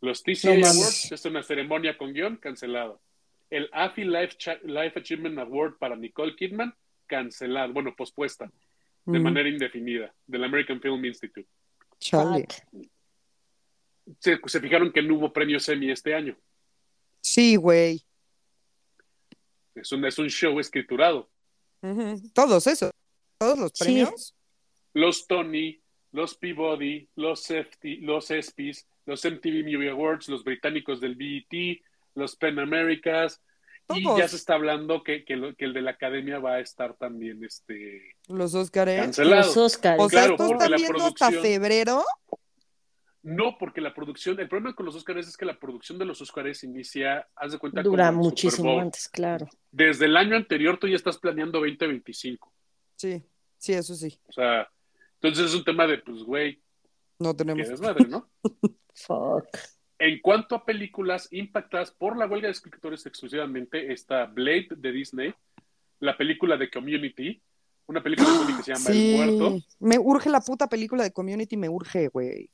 Los TCA No. Awards es una ceremonia con guion, cancelado. El AFI Life, Achievement Award para Nicole Kidman, cancelado, bueno, pospuesta, de Mm. manera indefinida, del American Film Institute. Fuck. Se, se fijaron que no hubo premios Emmy este año. Sí, güey. Es un, es un show escriturado. Todos esos. Todos los Sí. premios. Los Tony, los Peabody, los, FT, los ESPYs, los MTV Movie Awards, los británicos del BET, los Pen Americas. Y ya se está hablando que, que, lo- que el de la academia va a estar también este, Los cancelado. Los Oscars. O sea, Claro, ¿esto está viendo hasta febrero? No, porque la producción, el problema con los Oscars es que la producción de los Oscars inicia, haz de cuenta, Dura como el Super muchísimo Bowl. antes, claro. Desde el año anterior tú ya estás planeando 2025. Sí, sí, eso sí. O sea, entonces es un tema de, pues, güey, No tenemos. desmadre, ¿no? Fuck. En cuanto a películas impactadas por la huelga de escritores exclusivamente, está Blade de Disney, la película de Community, una película que se llama Sí. El Muerto. Me urge la puta película de Community, me urge, güey.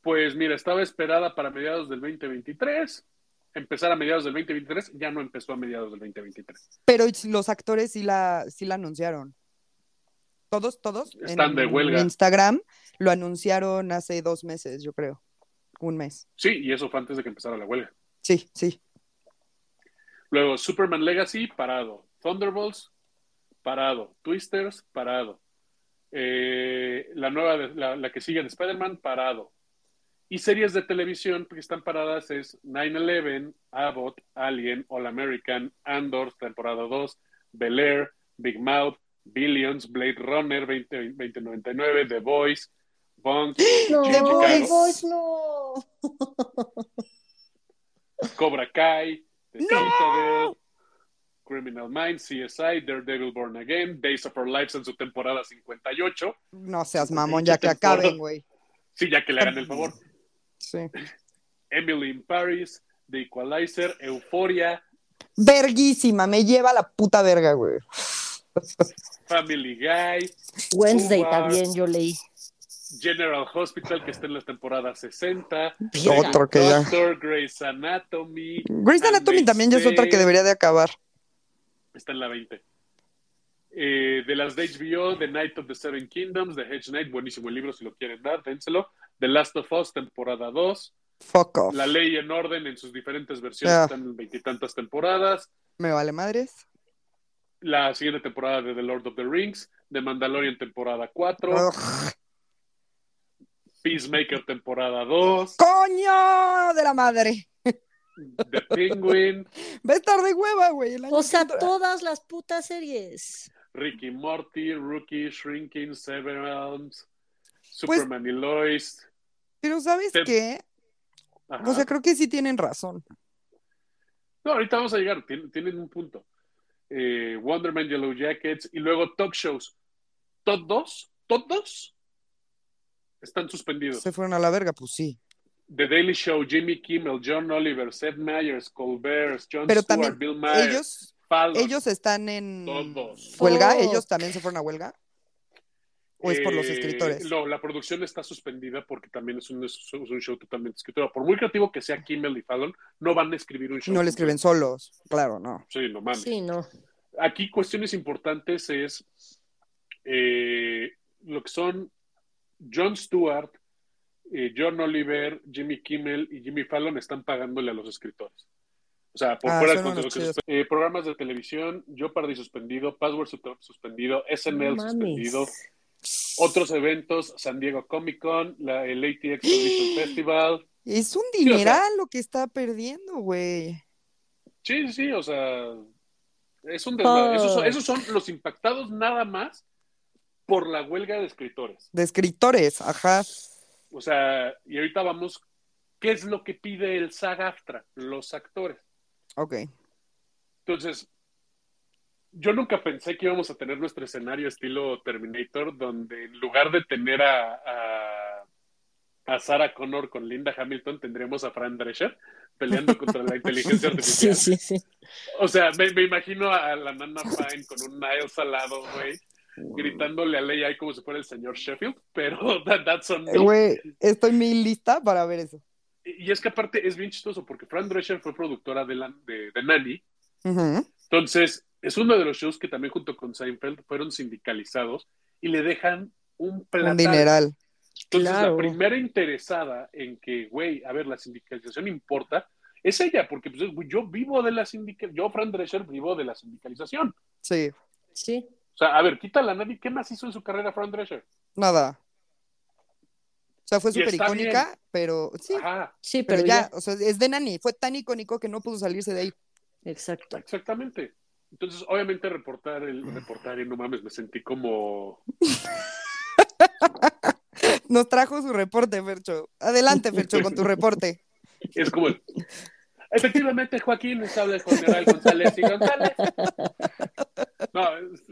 Pues mira, estaba esperada para mediados del 2023, empezar a mediados del 2023, ya no empezó a mediados del 2023. Pero los actores sí la, sí la anunciaron. Todos, todos. Están en de huelga. Instagram lo anunciaron hace dos meses, yo creo. Un mes. Sí, y eso fue antes de que empezara la huelga. Sí, sí. Luego, Superman Legacy, parado. Thunderbolts, parado. Twisters, parado. Eh, la nueva, la, la que sigue de Spider-Man, parado. Y series de televisión que están paradas es 9-11, Abbott, Alien, All American, Andor, temporada 2, Bel Air, Big Mouth, Billions, Blade Runner 20, 2099, The Voice, Bond, No, The Voice. No. Cobra Kai, The ¡No! Citadel, Criminal Minds, CSI, Daredevil Born Again, Days of Our Lives en su temporada 58. No seas mamón, ya que acaben, güey. Sí, ya que le hagan el favor. Sí. Emily in Paris, The Equalizer, Euphoria, Verguísima, me lleva a la puta verga, güey. Family Guy, Wednesday también yo leí. General Hospital, que está en la temporada 60. Verga. Otro que ya. Doctor, Grey's Anatomy. Grey's Anatomy también ya es otra que debería de acabar. Está en la 20. Eh, de las de HBO, The Night of the Seven Kingdoms, The Hedge Knight, buenísimo el libro, si lo quieren dar, dénselo. The Last of Us, temporada 2. Fuck off. La Ley en Orden en sus diferentes versiones, Ah. están en veintitantas temporadas. Me vale madres. La siguiente temporada de The Lord of the Rings, The Mandalorian, temporada 4. Ugh. Peacemaker, temporada 2. ¡Coño de la madre! The Penguin, Va a estar de hueva, güey. O sea, entra. todas las putas series. Ricky Morty, Rookie, Shrinking, Severance, Pues- Superman y Lois. Pero ¿sabes Te- qué? Ajá. O sea, creo que sí tienen razón. No, ahorita vamos a llegar, tien- tienen un punto. Eh, Wonder Man, Yellow Jackets y luego talk shows. Todos, todos están suspendidos. Se fueron a la verga, pues sí. The Daily Show, Jimmy Kimmel, John Oliver, Seth Meyers, Colbert, John Pero Stewart, Bill Maher, Ellos, Fallon. ellos están en Todos. huelga. ¿Ellos también se fueron a huelga? ¿O es por los Eh, escritores? No, la producción está suspendida porque también es un, es un show totalmente escrito. Por muy creativo que sea Kimmel y Fallon, no van a escribir un show. No le escriben solos. Claro, no. Sí, no mames. Sí, no. Aquí cuestiones importantes es eh, lo que son John Stewart, eh, John Oliver, Jimmy Kimmel y Jimmy Fallon están pagándole a los escritores. O sea, por Ah, fuera de lo que eh, programas de televisión, Jeopardy suspendido, Password su- suspendido, SNL No suspendido. Otros eventos, San Diego Comic Con, la, el ATX Festival. Es un o sea- dineral lo que está perdiendo, güey. Sí, sí, o sea, es un desmadre. Esos, son, Ah. esos son los impactados nada más por la huelga de escritores. De escritores, ajá. O sea, y ahorita vamos, ¿qué es lo que pide el SAG-AFTRA? Los actores. Ok. Entonces, yo nunca pensé que íbamos a tener nuestro escenario estilo Terminator, donde en lugar de tener a, a, a Sarah Connor con Linda Hamilton, tendríamos a Fran Drescher peleando contra la inteligencia Sí, artificial. sí, sí. O sea, me, me imagino a la Nana Fine con un Niles al lado, güey, gritándole a Leia ahí como si fuera el señor Sheffield, pero that- that's on me. Güey, estoy muy lista para ver eso. Y es que aparte es bien chistoso porque Fran Drescher fue productora de, la, de, de Nanny. Entonces, es uno de los shows que también junto con Seinfeld fueron sindicalizados y le dejan un platal. Un dineral. Entonces, Claro. la primera interesada en que, güey, a ver, la sindicalización importa, es ella, porque pues, yo vivo de la sindicalización, yo, Fran Drescher, vivo de la sindicalización. Sí, O Sí. sea, a ver, quítala a nadie, ¿qué más hizo en su carrera Fran Drescher? nada. O sea, fue súper icónica, pero sí, Ajá, Sí, pero pero, ya, ya. o sea, es de Nani. Fue tan icónico que no pudo salirse de ahí. Exacto. exactamente. Entonces, obviamente, reportar el reportar y no mames, me sentí como Nos trajo su reporte, Fercho. Adelante, Fercho, con tu reporte. Es como el- Efectivamente, Joaquín está habla con General González y González. No, es-.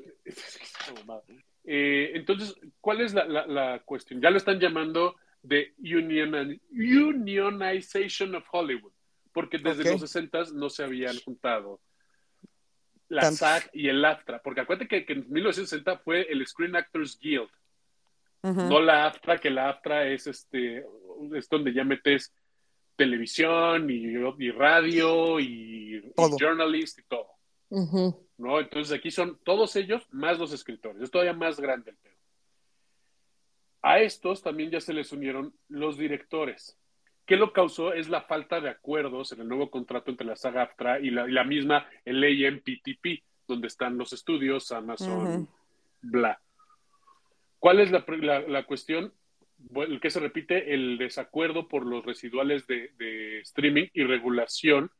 Eh, entonces, ¿cuál es la, la- la cuestión? Ya lo están llamando de union, unionization of Hollywood, porque desde los 60 no se habían juntado la. SAG y el AFTRA, porque acuérdate que, que en 1960 fue el Screen Actors Guild, no la AFTRA, que la AFTRA es este es donde ya metes televisión y, y radio y, y journalist y todo. ¿no? Entonces aquí son todos ellos más los escritores, es todavía más grande el pedo. A estos también ya se les unieron los directores. ¿Qué lo causó? Es la falta de acuerdos en el nuevo contrato entre la saga AFTRA y la, y la misma el AMPTP, donde están los estudios, Amazon, Ujú. bla. ¿Cuál es la, la, la cuestión? el que se repite el desacuerdo por los residuales de, de streaming y regulación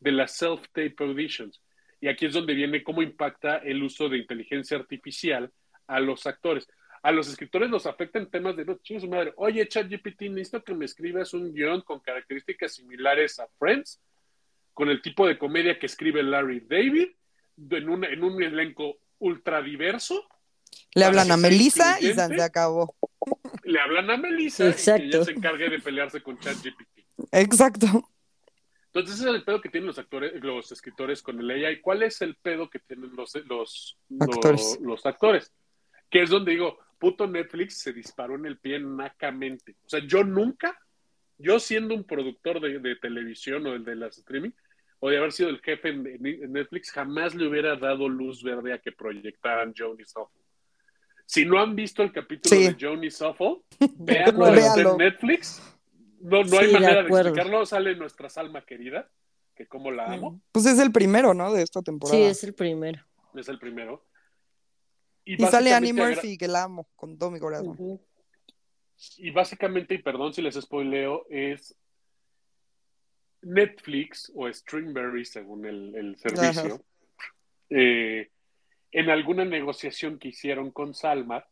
de las self-tape auditions. Y aquí es donde viene cómo impacta el uso de inteligencia artificial a los actores. A los escritores los afectan temas de, no, su madre, oye, ChatGPT, necesito que me escribas un guion con características similares a Friends, con el tipo de comedia que escribe Larry David, en un, en un elenco ultra diverso. Le hablan a Melissa y se acabó. Le hablan a Melissa y que ella se encargue de pelearse con ChatGPT. Exacto. Entonces, ese es el pedo que tienen los actores, los escritores con el AI. ¿Cuál es el pedo que tienen los, los, actores. los, actores? Que es donde digo, puto Netflix se disparó en el pie nacamente. O sea, yo nunca, yo siendo un productor de, televisión o el de las streaming, o de haber sido el jefe en, Netflix, jamás le hubiera dado luz verde a que proyectaran Johnny Soffo. Si no han visto el capítulo de Johnny Soffo, véanlo en Netflix no, no hay manera de, explicarlo. Sale nuestra Salma querida, que como la amo. Pues es el primero, ¿no? De esta temporada. Sí, es el primero. Es el primero. Y, sale Annie Murphy, que la amo con todo mi corazón. Y básicamente, y perdón si les spoileo, es Netflix o Streamberry, según el, servicio, eh, en alguna negociación que hicieron con Salma,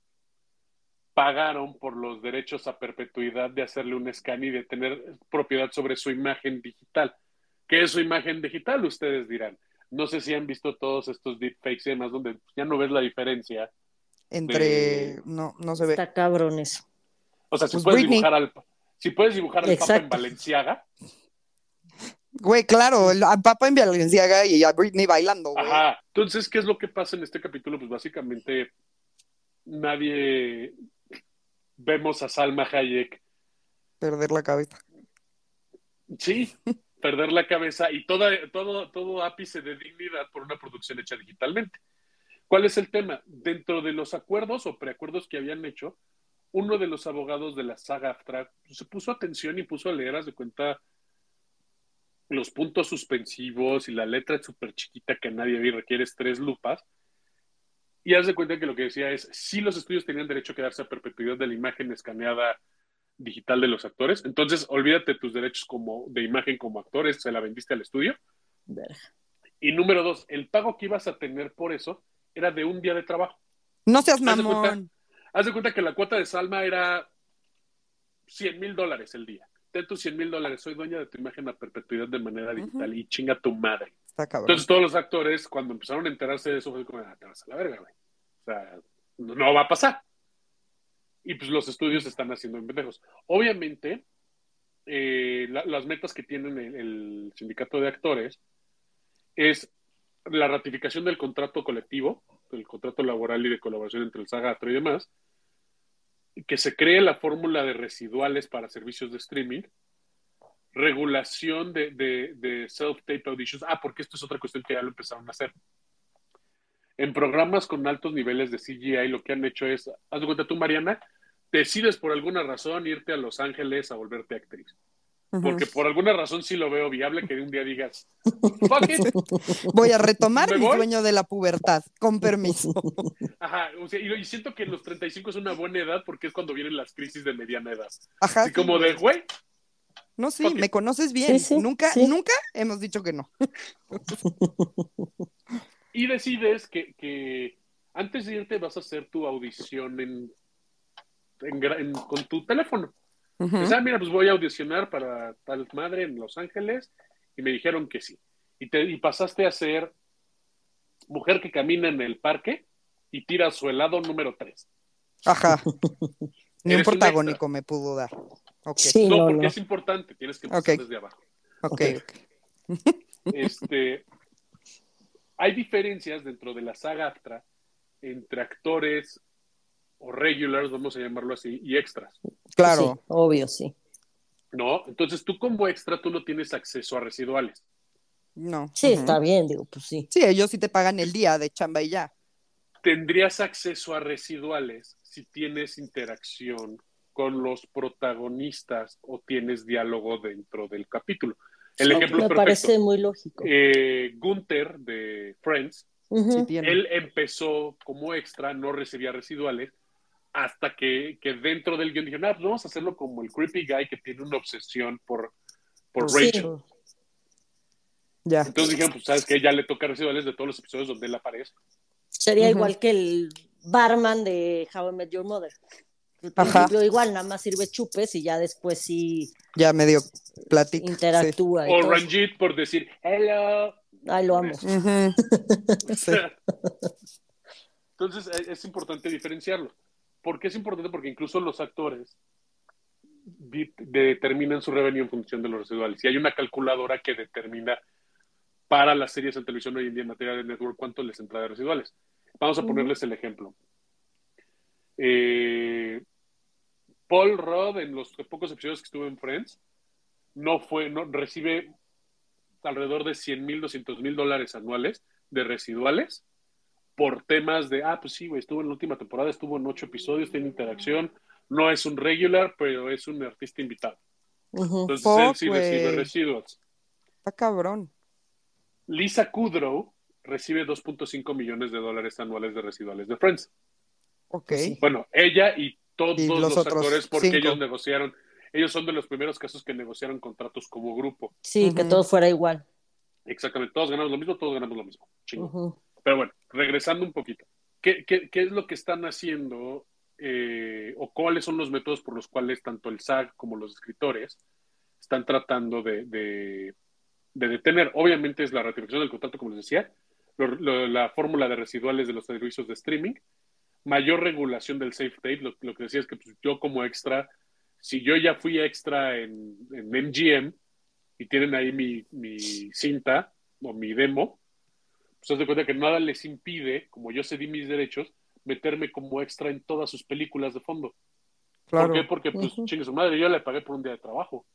pagaron por los derechos a perpetuidad de hacerle un scan y de tener propiedad sobre su imagen digital. ¿Qué es su imagen digital? Ustedes dirán. No sé si han visto todos estos deepfakes y demás, donde ya no ves la diferencia. Entre. No, no se ve. Está cabrón eso. O sea, si, pues puedes dibujar al, si puedes dibujar al Papa en Valenciaga. Güey, claro, al Papa en Valenciaga y a Britney bailando. Güey. Ajá. Entonces, ¿qué es lo que pasa en este capítulo? Pues básicamente nadie vemos a Salma Hayek perder la cabeza. Sí, perder la cabeza y toda, todo, todo ápice de dignidad por una producción hecha digitalmente. ¿Cuál es el tema? Dentro de los acuerdos o preacuerdos que habían hecho, uno de los abogados de la saga AFTRA se puso atención y puso a leer, de cuenta, los puntos suspensivos y la letra súper chiquita que nadie ve y requiere tres lupas y haz de cuenta que lo que decía es, si los estudios tenían derecho a quedarse a perpetuidad de la imagen escaneada digital de los actores, entonces olvídate tus derechos como de imagen como actores, se la vendiste al estudio. Y número dos, el pago que ibas a tener por eso era de un día de trabajo. No seas mamón. Haz de cuenta, que la cuota de Salma era 100 mil dólares el día. Ten tus 100 mil dólares, soy dueña de tu imagen a perpetuidad de manera digital y chinga tu madre. Entonces todos los actores, cuando empezaron a enterarse de eso, fue como, ah, te vas a la verga, güey. O sea, no va a pasar. Y pues los estudios están haciendo en pendejos. Obviamente, eh, las metas que tienen el, sindicato de actores es la ratificación del contrato colectivo, el contrato laboral y de colaboración entre el SAGATRO y demás, que se cree la fórmula de residuales para servicios de streaming, regulación de, de self-tape auditions. Ah, porque esto es otra cuestión que ya lo empezaron a hacer en programas con altos niveles de CGI lo que han hecho es, haz de cuenta tú, Mariana, decides por alguna razón irte a Los Ángeles a volverte actriz. Porque por alguna razón sí lo veo viable que un día digas, Fuck it. voy a retomar mi sueño de la pubertad, con permiso. Ajá, y, siento que los 35 es una buena edad porque es cuando vienen las crisis de mediana edad. Ajá. Así como de, güey. No, sí, me conoces bien. nunca, nunca hemos dicho que no. y decides que, antes de irte vas a hacer tu audición en, con tu teléfono. O sea, mira, pues voy a audicionar para tal madre en Los Ángeles y me dijeron que sí. Y, te, y pasaste a ser mujer que camina en el parque y tira su helado número 3. Ajá. Ni un protagónico me pudo dar. Okay. no, porque es importante, tienes que empezar desde abajo. Ok, Este, hay diferencias dentro de la saga AFTRA entre actores o regulars, vamos a llamarlo así, y extras. Claro. obvio, sí. ¿No? Entonces tú como extra tú no tienes acceso a residuales. No. Sí, está bien, digo, pues sí. Sí, ellos sí te pagan el día de chamba y ya. Tendrías acceso a residuales si tienes interacción con los protagonistas o tienes diálogo dentro del capítulo. El ejemplo me parece muy lógico. Eh, Gunther de Friends, él empezó como extra, no recibía residuales, hasta que, que dentro del guion dijeron, ah, pues vamos a hacerlo como el creepy guy que tiene una obsesión por, por Sí. Rachel. Ya. Entonces dijeron, pues sabes que ya le toca residuales de todos los episodios donde él aparece. Sería igual que el barman de How I Met Your Mother. Al principio igual, nada más sirve chupes y ya después sí Ya medio platica. sí. interactúa. y O todo. Ranjit por decir, hello. Ay, lo amo. Sí. Entonces es, es importante diferenciarlo. ¿Por qué es importante? Porque incluso los actores determinan su revenue en función de los residuales. Y hay una calculadora que determina para las series en televisión hoy en día en materia de network cuánto les entra de residuales. Vamos a ponerles el ejemplo. Eh, Paul Rudd, en los pocos episodios que estuvo en Friends, no fue, no recibe alrededor de 100 mil, 200 mil dólares anuales de residuales por temas de, ah, pues sí, güey, estuvo en la última temporada, estuvo en ocho episodios, tiene interacción, no es un regular, pero es un artista invitado. Entonces Fuck, él sí recibe güey. residuals. Está cabrón. Lisa Kudrow recibe 2.5 millones de dólares anuales de residuales de Friends. Ok. Bueno, ella y todos Y los, actores, porque cinco. ellos negociaron, ellos son de los primeros casos que negociaron contratos como grupo. Sí, que todo fuera igual. Exactamente, todos ganamos lo mismo, todos ganamos lo mismo. Chingón. Ujú. Pero bueno, regresando un poquito. ¿Qué, es lo que están haciendo eh, o cuáles son los métodos por los cuales tanto el SAG como los escritores están tratando de, de- de detener? Obviamente es la ratificación del contrato, como les decía, la fórmula de residuales de los servicios de streaming, mayor regulación del safe tape. Lo, que decía es que pues, yo como extra, si yo ya fui extra en, MGM y tienen ahí mi cinta o mi demo, pues haz de cuenta que nada les impide, como yo cedí mis derechos, meterme como extra en todas sus películas de fondo. Claro. ¿Por qué? Porque, pues, Ujú. chingue su madre, yo le pagué por un día de trabajo.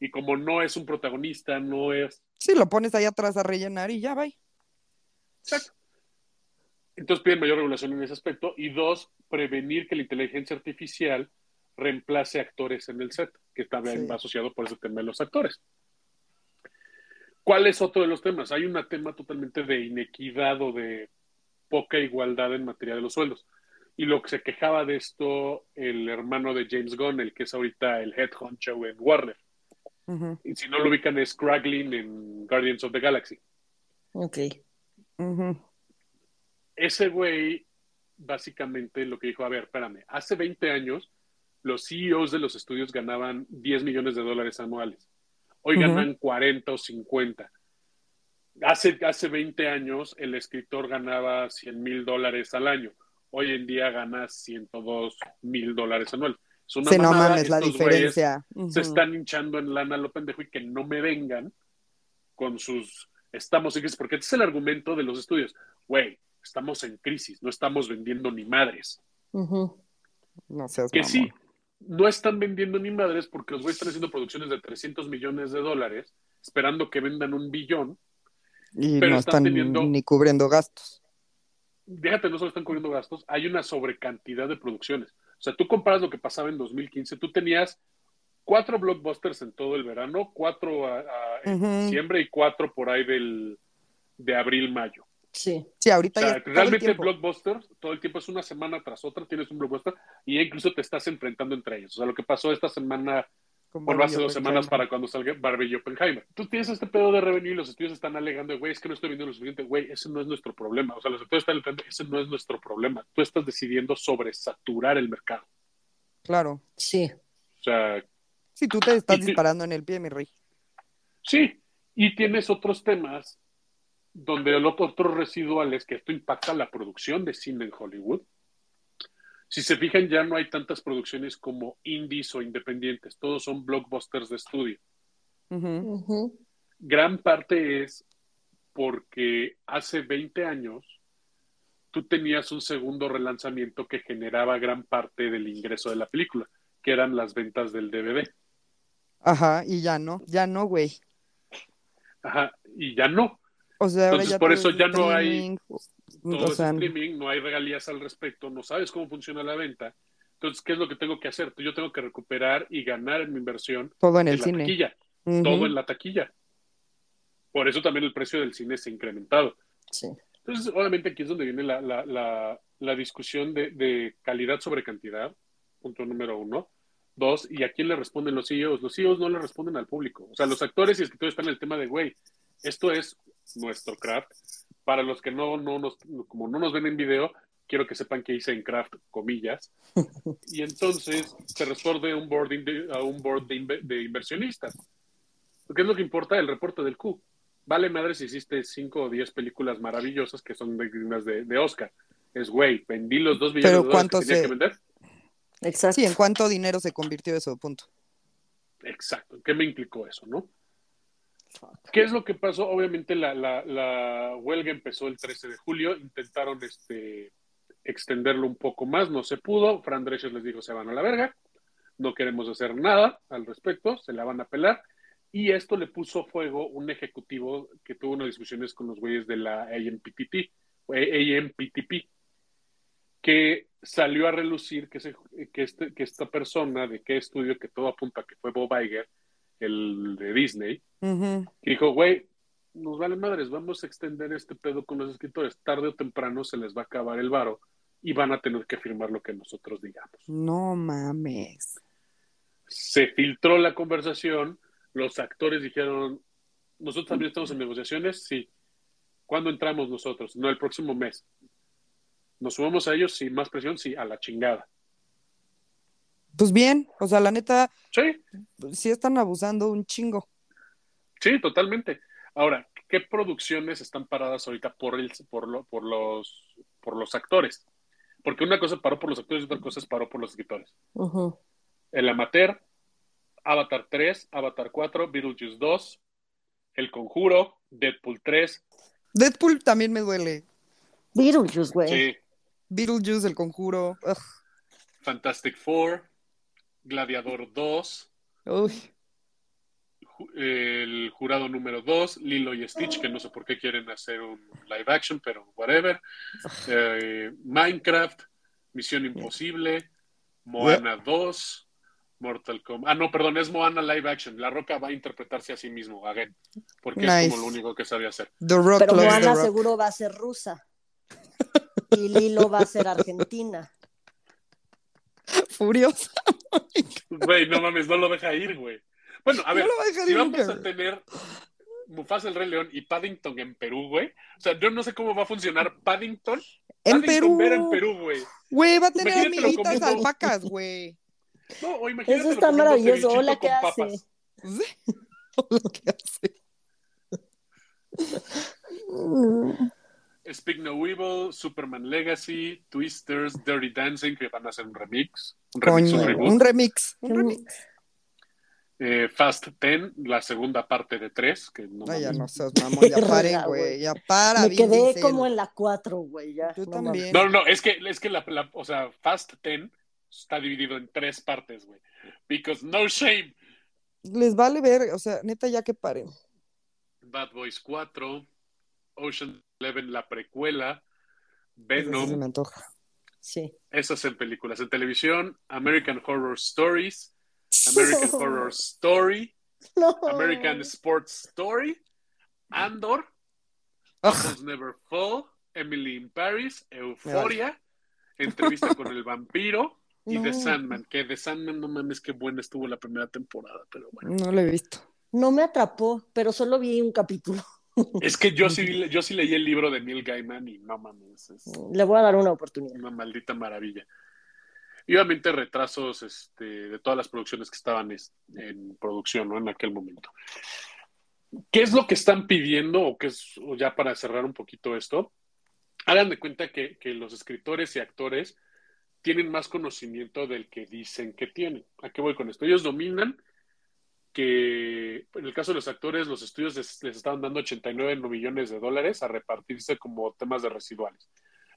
Y como no es un protagonista, no es... Sí, lo pones ahí atrás a rellenar y ya va. Exacto. Entonces piden mayor regulación en ese aspecto. Y dos, prevenir que la inteligencia artificial reemplace actores en el set, que está bien Sí. asociado por ese tema de los actores. ¿Cuál es otro de los temas? Hay un tema totalmente de inequidad o de poca igualdad en materia de los sueldos. Y lo que se quejaba de esto el hermano de James Gunn, el que es ahorita el head honcho en Warner. Y si no lo ubican es Kraglin en Guardians of the Galaxy. Ok. Ese güey básicamente lo que dijo, a ver, espérame, hace 20 años los CEOs de los estudios ganaban 10 millones de dólares anuales. Hoy ganan 40 o 50. Hace, hace 20 años el escritor ganaba 100 mil dólares al año. Hoy en día gana 102 mil dólares anuales. Es una Sí, no mamada. mames, la diferencia. Se están hinchando en lana lo pendejo y que no me vengan con sus estamos en crisis, porque este es el argumento de los estudios. Güey, estamos en crisis, no estamos vendiendo ni madres. Ujú. No seas Que sí, no están vendiendo ni madres porque los güeyes están haciendo producciones de 300 millones de dólares, esperando que vendan un billón. Y pero no están están teniendo- ni cubriendo gastos. Déjate, no solo están cubriendo gastos, hay una sobrecantidad de producciones. O sea, tú comparas lo que pasaba en 2015, tú tenías cuatro blockbusters en todo el verano, cuatro a- a- en diciembre y cuatro por ahí del, de abril, mayo. Sí. Sí, ahorita ya sea, el realmente tiempo. blockbusters, todo el tiempo es una semana tras otra, tienes un blockbuster y ya incluso te estás enfrentando entre ellos. O sea, lo que pasó esta semana, Con bueno, Barbie hace dos semanas para cuando salga Barbie y Oppenheimer. Tú tienes este pedo de revenue y los estudios están alegando, güey, es que no estoy vendiendo lo suficiente, güey, ese no es nuestro problema. O sea, los estudios están alegando, ese no es nuestro problema. Tú estás decidiendo sobresaturar el mercado. Claro. Sí. O sea, Sí, tú te estás disparando en el pie, mi rey. Sí, y tienes otros temas donde los otros residuales que esto impacta la producción de cine en Hollywood. Si se fijan, ya no hay tantas producciones como indies o independientes, todos son blockbusters de estudio. Gran parte es porque hace 20 años tú tenías un segundo relanzamiento que generaba gran parte del ingreso de la película, que eran las ventas del DVD. Ajá, y ya no, ya no, güey. Ajá, y ya no. O sea, ahora Entonces, ya por eso es ya no hay- todo O es streaming, no hay regalías al respecto, no sabes cómo funciona la venta. Entonces, ¿qué es lo que tengo que hacer? Yo tengo que recuperar y ganar en mi inversión todo en en el la cine. taquilla, todo en la taquilla. Por eso también el precio del cine se ha incrementado. Sí. Entonces, obviamente aquí es donde viene la, la, la, la discusión de, de calidad sobre cantidad, punto número uno. Dos, ¿y a quién le responden los CEOs? Los CEOs no le responden al público. O sea, los actores y escritores están en el tema de, güey, esto es nuestro craft. Para los que no, no nos, como no nos ven en video, quiero que sepan que hice en craft, comillas. Y entonces se responde un board de, a un board de, inve- de inversionistas. ¿Qué es lo que importa? El reporte del Q. Vale madre si hiciste cinco o diez películas maravillosas que son dignas de, de Oscar. Es, güey, vendí los dos billones Pero de dólares que ¿cuánto tenía se- que vender. Exacto. Sí, ¿en cuánto dinero se convirtió eso? Punto. Exacto. ¿Qué me implicó eso, no? ¿Qué es lo que pasó? Obviamente la, huelga empezó el 13 de julio, intentaron este, extenderlo un poco más, no se pudo, Fran Drescher les dijo se van a la verga, no queremos hacer nada al respecto, se la van a pelar, y esto le puso fuego un ejecutivo que tuvo unas discusiones con los güeyes de la AMPTP, AMPTP, que salió a relucir que, se- que, este- que esta persona de qué estudio, que todo apunta que fue Bob Iger, el de Disney, que dijo, güey, nos vale madres, vamos a extender este pedo con los escritores. Tarde o temprano se les va a acabar el varo y van a tener que firmar lo que nosotros digamos. No mames. Se filtró la conversación, los actores dijeron, nosotros también estamos en negociaciones, sí. ¿Cuándo entramos nosotros? No, el próximo mes. ¿Nos sumamos a ellos? Sí, más presión, sí, a la chingada. Pues bien, o sea, la neta, Sí, sí están abusando un chingo. Sí, totalmente. Ahora, ¿qué producciones están paradas ahorita por, el, por, lo- por, los, por los actores? Porque una cosa paró por los actores y otra cosa es paró por los escritores. Ujú. El Amateur, Avatar 3, Avatar 4, Beetlejuice 2, El Conjuro, Deadpool 3. Deadpool también me duele. Beetlejuice, güey. Sí, Beetlejuice, El Conjuro. ugh. Fantastic Four, Gladiador 2, Uy, ju- el Jurado número 2, Lilo y Stitch, que no sé por qué quieren hacer un live action, pero whatever. Eh, Minecraft, Misión Imposible, Moana 2, Mortal Kombat. Ah, no, perdón, es Moana live action. La Roca va a interpretarse a sí mismo, again, porque es como lo único que sabe hacer. The Rock Pero Moana Rock. seguro va a ser rusa. Y Lilo va a ser argentina. Furiosa. Güey, no mames, no lo deja ir, güey. Bueno, a ver, no a si vamos nunca. a tener Mufasa el Rey León y Paddington en Perú, güey. O sea, yo no sé cómo va a funcionar Paddington. En Paddington Perú. Bear en Perú, güey. Güey, va a tener Imagínatelo amiguitas como- alpacas, güey. No, o imagínate Eso está maravilloso. Hola, ¿qué hace? Sí. Lo que hace. Speak No Evil, Superman Legacy, Twisters, Dirty Dancing, que van a hacer un remix. Un remix, Coño, un reboot. un remix. Un remix. Eh, Fast 10, la segunda parte de 3, que no Ay, ya no seas mamón, ya paren, güey. Ya para, Me quedé como en la 4, güey. Ya. Yo no también. No, no, es que, es que la, la- o sea, Fast 10 está dividido en tres partes, güey. Because no shame. Les vale ver, o sea, neta, ya que paren. Bad Boys 4, Ocean Eleven, la precuela, Eso sí se Venom, me antoja. Sí. esas en películas. En televisión, American Horror Stories, American Horror Story, No. American Sports Story, Andor. Apples Never Fall, Emily in Paris, Euphoria, Entrevista con el vampiro y No. The Sandman. Que The Sandman, no mames, qué buena estuvo la primera temporada, pero bueno. No lo he visto. No me atrapó, pero solo vi un capítulo. Es que yo sí, yo sí leí el libro de Neil Gaiman y no mames, es Le voy a dar una oportunidad. una maldita maravilla. Y obviamente retrasos este, de todas las producciones que estaban es- en producción ¿no? en aquel momento. ¿Qué es lo que están pidiendo o qué es, o ya para cerrar un poquito esto? Hagan de cuenta que, que los escritores y actores tienen más conocimiento del que dicen que tienen. ¿A qué voy con esto? Ellos dominan que en el caso de los actores, los estudios les, les estaban dando 89 millones de dólares a repartirse como temas de residuales.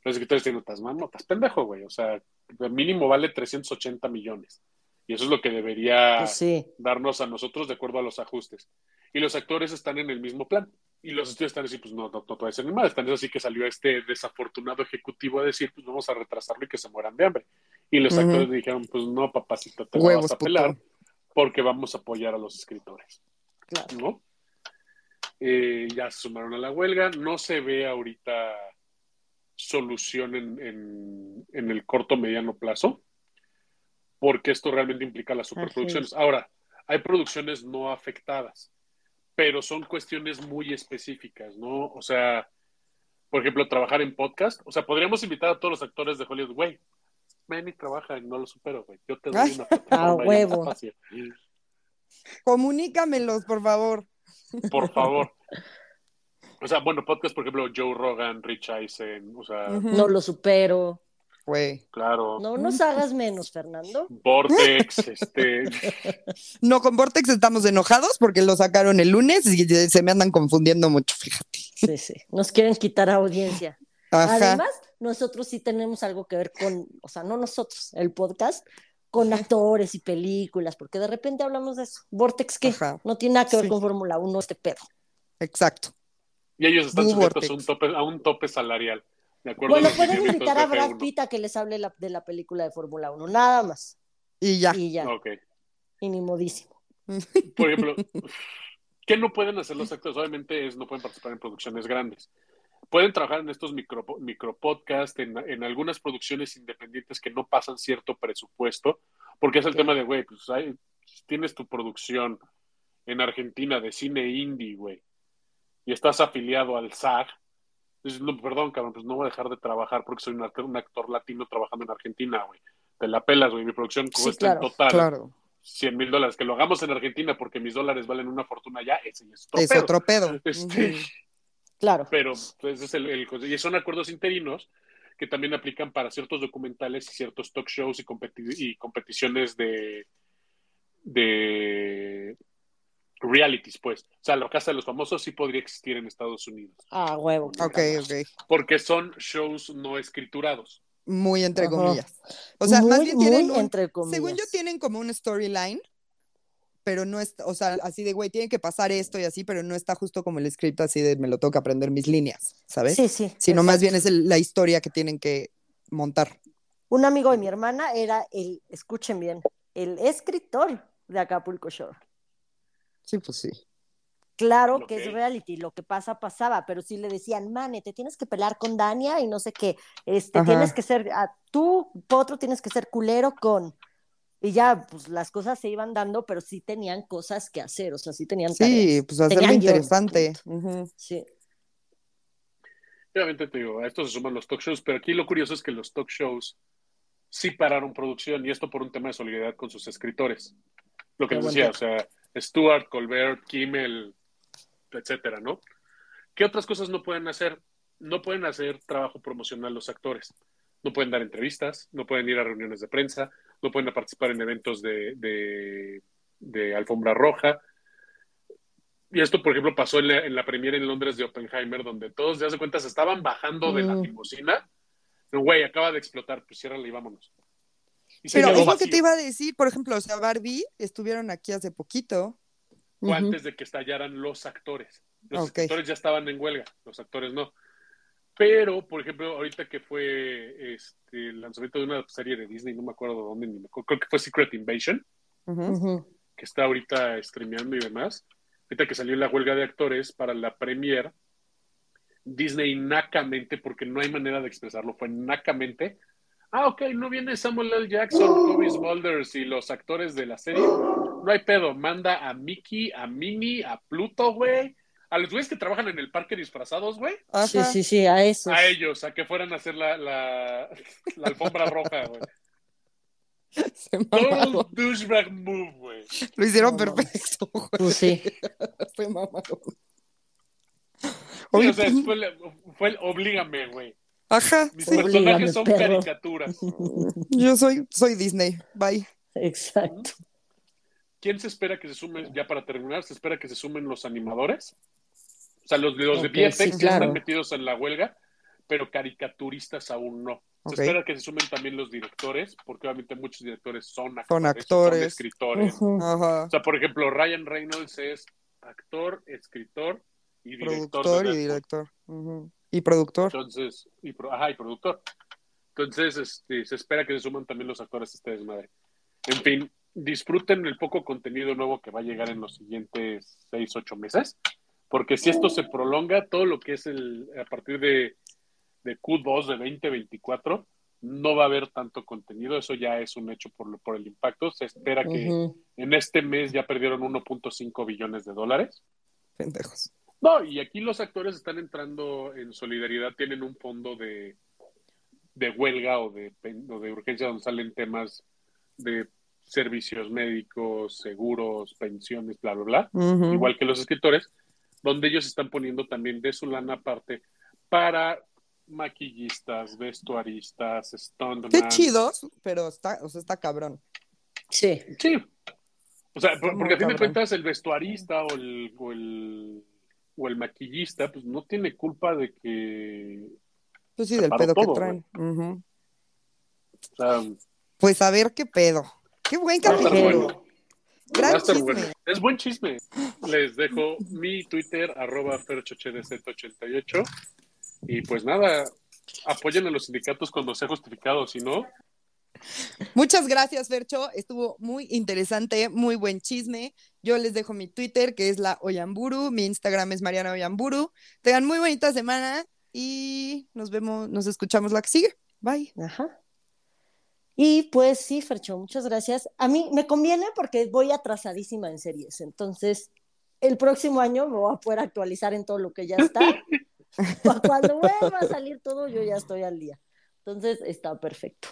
Los escritores tienen notas, notas pendejo, güey. O sea, el mínimo vale 380 millones. Y eso es lo que debería Pues sí. darnos a nosotros de acuerdo a los ajustes. Y los actores están en el mismo plan. Y los estudios están así, pues no, no, no puede ser ni mal. Están así que salió este desafortunado ejecutivo a decir, pues vamos a retrasarlo y que se mueran de hambre. Y los Ujú. actores dijeron, pues no, papacito, te Huevos, vas a puto. Porque vamos a apoyar a los escritores. Claro. ¿no? Eh, ya se sumaron a la huelga. No se ve ahorita solución en, en, en el corto mediano plazo, porque esto realmente implica las superproducciones. Ahora, hay producciones no afectadas, pero son cuestiones muy específicas, ¿no? O sea, por ejemplo, trabajar en podcast. O sea, podríamos invitar a todos los actores de Hollywood, güey, ven y trabaja y no lo supero, güey. Yo te doy una A huevo. Comunícamelos, por favor. Por favor. O sea, bueno, podcast, por ejemplo, Joe Rogan, Rich Eisen, o sea. No lo supero. Güey. Claro. No nos hagas menos, Fernando. Vortex, este. No, con Vortex estamos enojados porque lo sacaron el lunes y se me andan confundiendo mucho, fíjate. Sí, sí. Nos quieren quitar audiencia. Ajá. Además, nosotros sí tenemos algo que ver con, o sea, no nosotros, el podcast, con actores y películas, porque de repente hablamos de eso. Vortex, ¿qué? Ajá. No tiene nada que ver Sí. con Fórmula 1 este pedo. Exacto. Y ellos están Blue sujetos a un, tope, a un tope salarial. De acuerdo Bueno, a pueden invitar a Brad F1. Pitt a que les hable la- de la película de Fórmula 1, nada más. Y ya. Y ya, Ok. y ni modísimo. Por ejemplo, ¿qué no pueden hacer los actores? Obviamente es no pueden participar en producciones grandes. Pueden trabajar en estos micro, micropodcasts, en, en algunas producciones independientes que no pasan cierto presupuesto, porque es el tema de, güey, pues hay- tienes tu producción en Argentina de cine indie, güey, y estás afiliado al SAG. Dices, no, perdón, cabrón, pues no voy a dejar de trabajar porque soy un actor, un actor latino trabajando en Argentina, güey. Te la pelas, güey. Mi producción Sí, cuesta claro. en total Claro. 100 mil dólares. Que lo hagamos en Argentina porque mis dólares valen una fortuna ya, ese es otro Es pedo. otro pedo. Este. Claro. Pero pues, es el, el- y son acuerdos interinos que también aplican para ciertos documentales y ciertos talk shows y, competi- y competiciones de, de realities, pues. O sea, la Casa de los Famosos sí podría existir en Estados Unidos. Ah, huevo. Ok, ok. Porque son shows no escriturados. Muy entre Ajá. comillas. O sea, muy, más bien tienen muy un- entre comillas. Según yo tienen como un storyline, pero no es, o sea, así de, güey, tiene que pasar esto y así, pero no está justo como el script así de me lo toca aprender mis líneas, ¿sabes? Sí, sí. Sino más bien es el- la historia que tienen que montar. Un amigo de mi hermana era el, escuchen bien, el escritor de Acapulco Shore. Sí, pues sí. Claro que es reality, lo que pasa, pasaba, pero sí le decían, mane, te tienes que pelear con Dania y no sé qué, este, Ajá. tienes que ser, a, tú, Potro, tienes que ser culero con... Y ya, pues las cosas se iban dando, pero sí tenían cosas que hacer, o sea, sí tenían Sí, tareas. pues hacerlo interesante. Sí. Obviamente te digo, a esto se suman los talk shows, pero aquí lo curioso es que los talk shows sí pararon producción y esto por un tema de solidaridad con sus escritores. Lo que les decía, o sea, Stewart, Colbert, Kimmel, etcétera, ¿no? ¿Qué otras cosas no pueden hacer? No pueden hacer trabajo promocional los actores. No pueden dar entrevistas, no pueden ir a reuniones de prensa, no pueden participar en eventos de, de, de alfombra roja. Y esto, por ejemplo, pasó en la, en la premiere en Londres de Oppenheimer, donde todos, ya se cuenta, se estaban bajando de la Mm. limusina. Güey, acaba de explotar, pues ciérrale y vámonos. Y Pero es lo que te iba a decir, por ejemplo, o sea, Barbie estuvieron aquí hace poquito. Ujú. antes de que estallaran los actores. Los actores ya estaban en huelga, los actores no. Pero, por ejemplo, ahorita que fue este, el lanzamiento de una serie de Disney, no me acuerdo dónde, ni me acuerdo, creo que fue Secret Invasion, que está ahorita streameando y demás. Ahorita que salió la huelga de actores para la premiere, Disney nacamente, porque no hay manera de expresarlo, fue nacamente. Ah, ok, no viene Samuel L. Jackson, Toby Smulders y los actores de la serie. No hay pedo, manda a Mickey, a Minnie, a Pluto, güey. A los güeyes que trabajan en el parque disfrazados, güey. Ajá. Sí, sí, sí, a eso. A ellos, a que fueran a hacer la, la, la alfombra roja, güey. Se Total mamaron. douchebag move, güey. Lo hicieron No, perfecto, güey. Pues sí. Se mamaron. Sí, Oye, o sea, pues, fue el, fue el oblígame, güey. Ajá, Mis sí. Oblígame, personajes son perro. caricaturas. Yo soy, soy Disney. Bye. Exacto. ¿Quién se espera que se sumen, ya para terminar, se espera que se sumen los animadores? O sea, los, los de VFX sí, ya claro. están metidos en la huelga, pero caricaturistas aún no. Se espera que se sumen también los directores, porque obviamente muchos directores son actores, Son son actores. escritores. O sea, por ejemplo, Ryan Reynolds es actor, escritor y director. Productor y director. Y productor. Entonces, y, pro- ajá, y productor. Entonces, este, se espera que se suman también los actores a este desmadre. En fin, disfruten el poco contenido nuevo que va a llegar en los siguientes seis, ocho meses, porque si esto se prolonga, todo lo que es el, a partir de de Q2 de 2024 no va a haber tanto contenido, eso ya es un hecho por, por el impacto. Se espera que en este mes ya perdieron 1.5 billones de dólares. Pendejos. No, y aquí los actores están entrando en solidaridad, tienen un fondo de, de huelga o de, o de urgencia donde salen temas de servicios médicos, seguros, pensiones, bla, bla, bla, igual que los escritores, donde ellos están poniendo también de su lana aparte para maquillistas, vestuaristas, stuntman. Qué chidos, pero está, o sea, está cabrón. Sí. Sí. O sea, por- porque a fin de cuentas el vestuarista o el, o el, o el maquillista, pues no tiene culpa de que, Pues sí, del pedo que traen. Ujú. o sea, Pues a ver qué pedo. Qué buen capítulo. Gran chisme. Es buen chisme. Les dejo mi Twitter, arroba ferchochedz88. Y pues nada, apoyen a los sindicatos cuando sea justificado, si no, Muchas gracias, Fercho. Estuvo muy interesante, muy buen chisme. Yo les dejo mi Twitter, que es la Oyamburu. Mi Instagram es Mariana Oyamburu. Tengan muy bonita semana y nos vemos, nos escuchamos la que sigue. Bye. Ajá. Y pues sí, Fercho, muchas gracias. A mí me conviene porque voy atrasadísima en series. Entonces, el próximo año me voy a poder actualizar en todo lo que ya está. Cuando vuelva a salir todo, yo ya estoy al día. Entonces, está perfecto.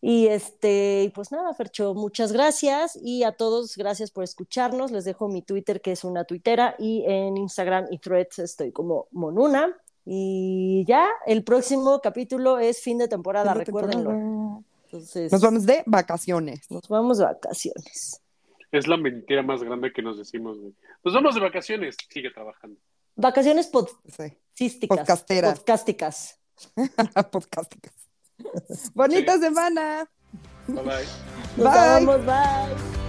Y este, pues nada, Fercho, muchas gracias. Y a todos, gracias por escucharnos. Les dejo mi Twitter, que es una tuitera, y en Instagram y Threads estoy como Monuna. Y ya, el próximo capítulo es fin de temporada, Fin de recuérdenlo. temporada. Entonces, Nos vamos de vacaciones. nos vamos de vacaciones. es la mentira más grande que nos decimos. güey. Nos vamos de vacaciones, sigue trabajando. Sí. Vacaciones podcastísticas. Podcasteras. Podcásticas. Podcasticas. Bonita semana. Bye bye. Nos Bye. vemos, bye.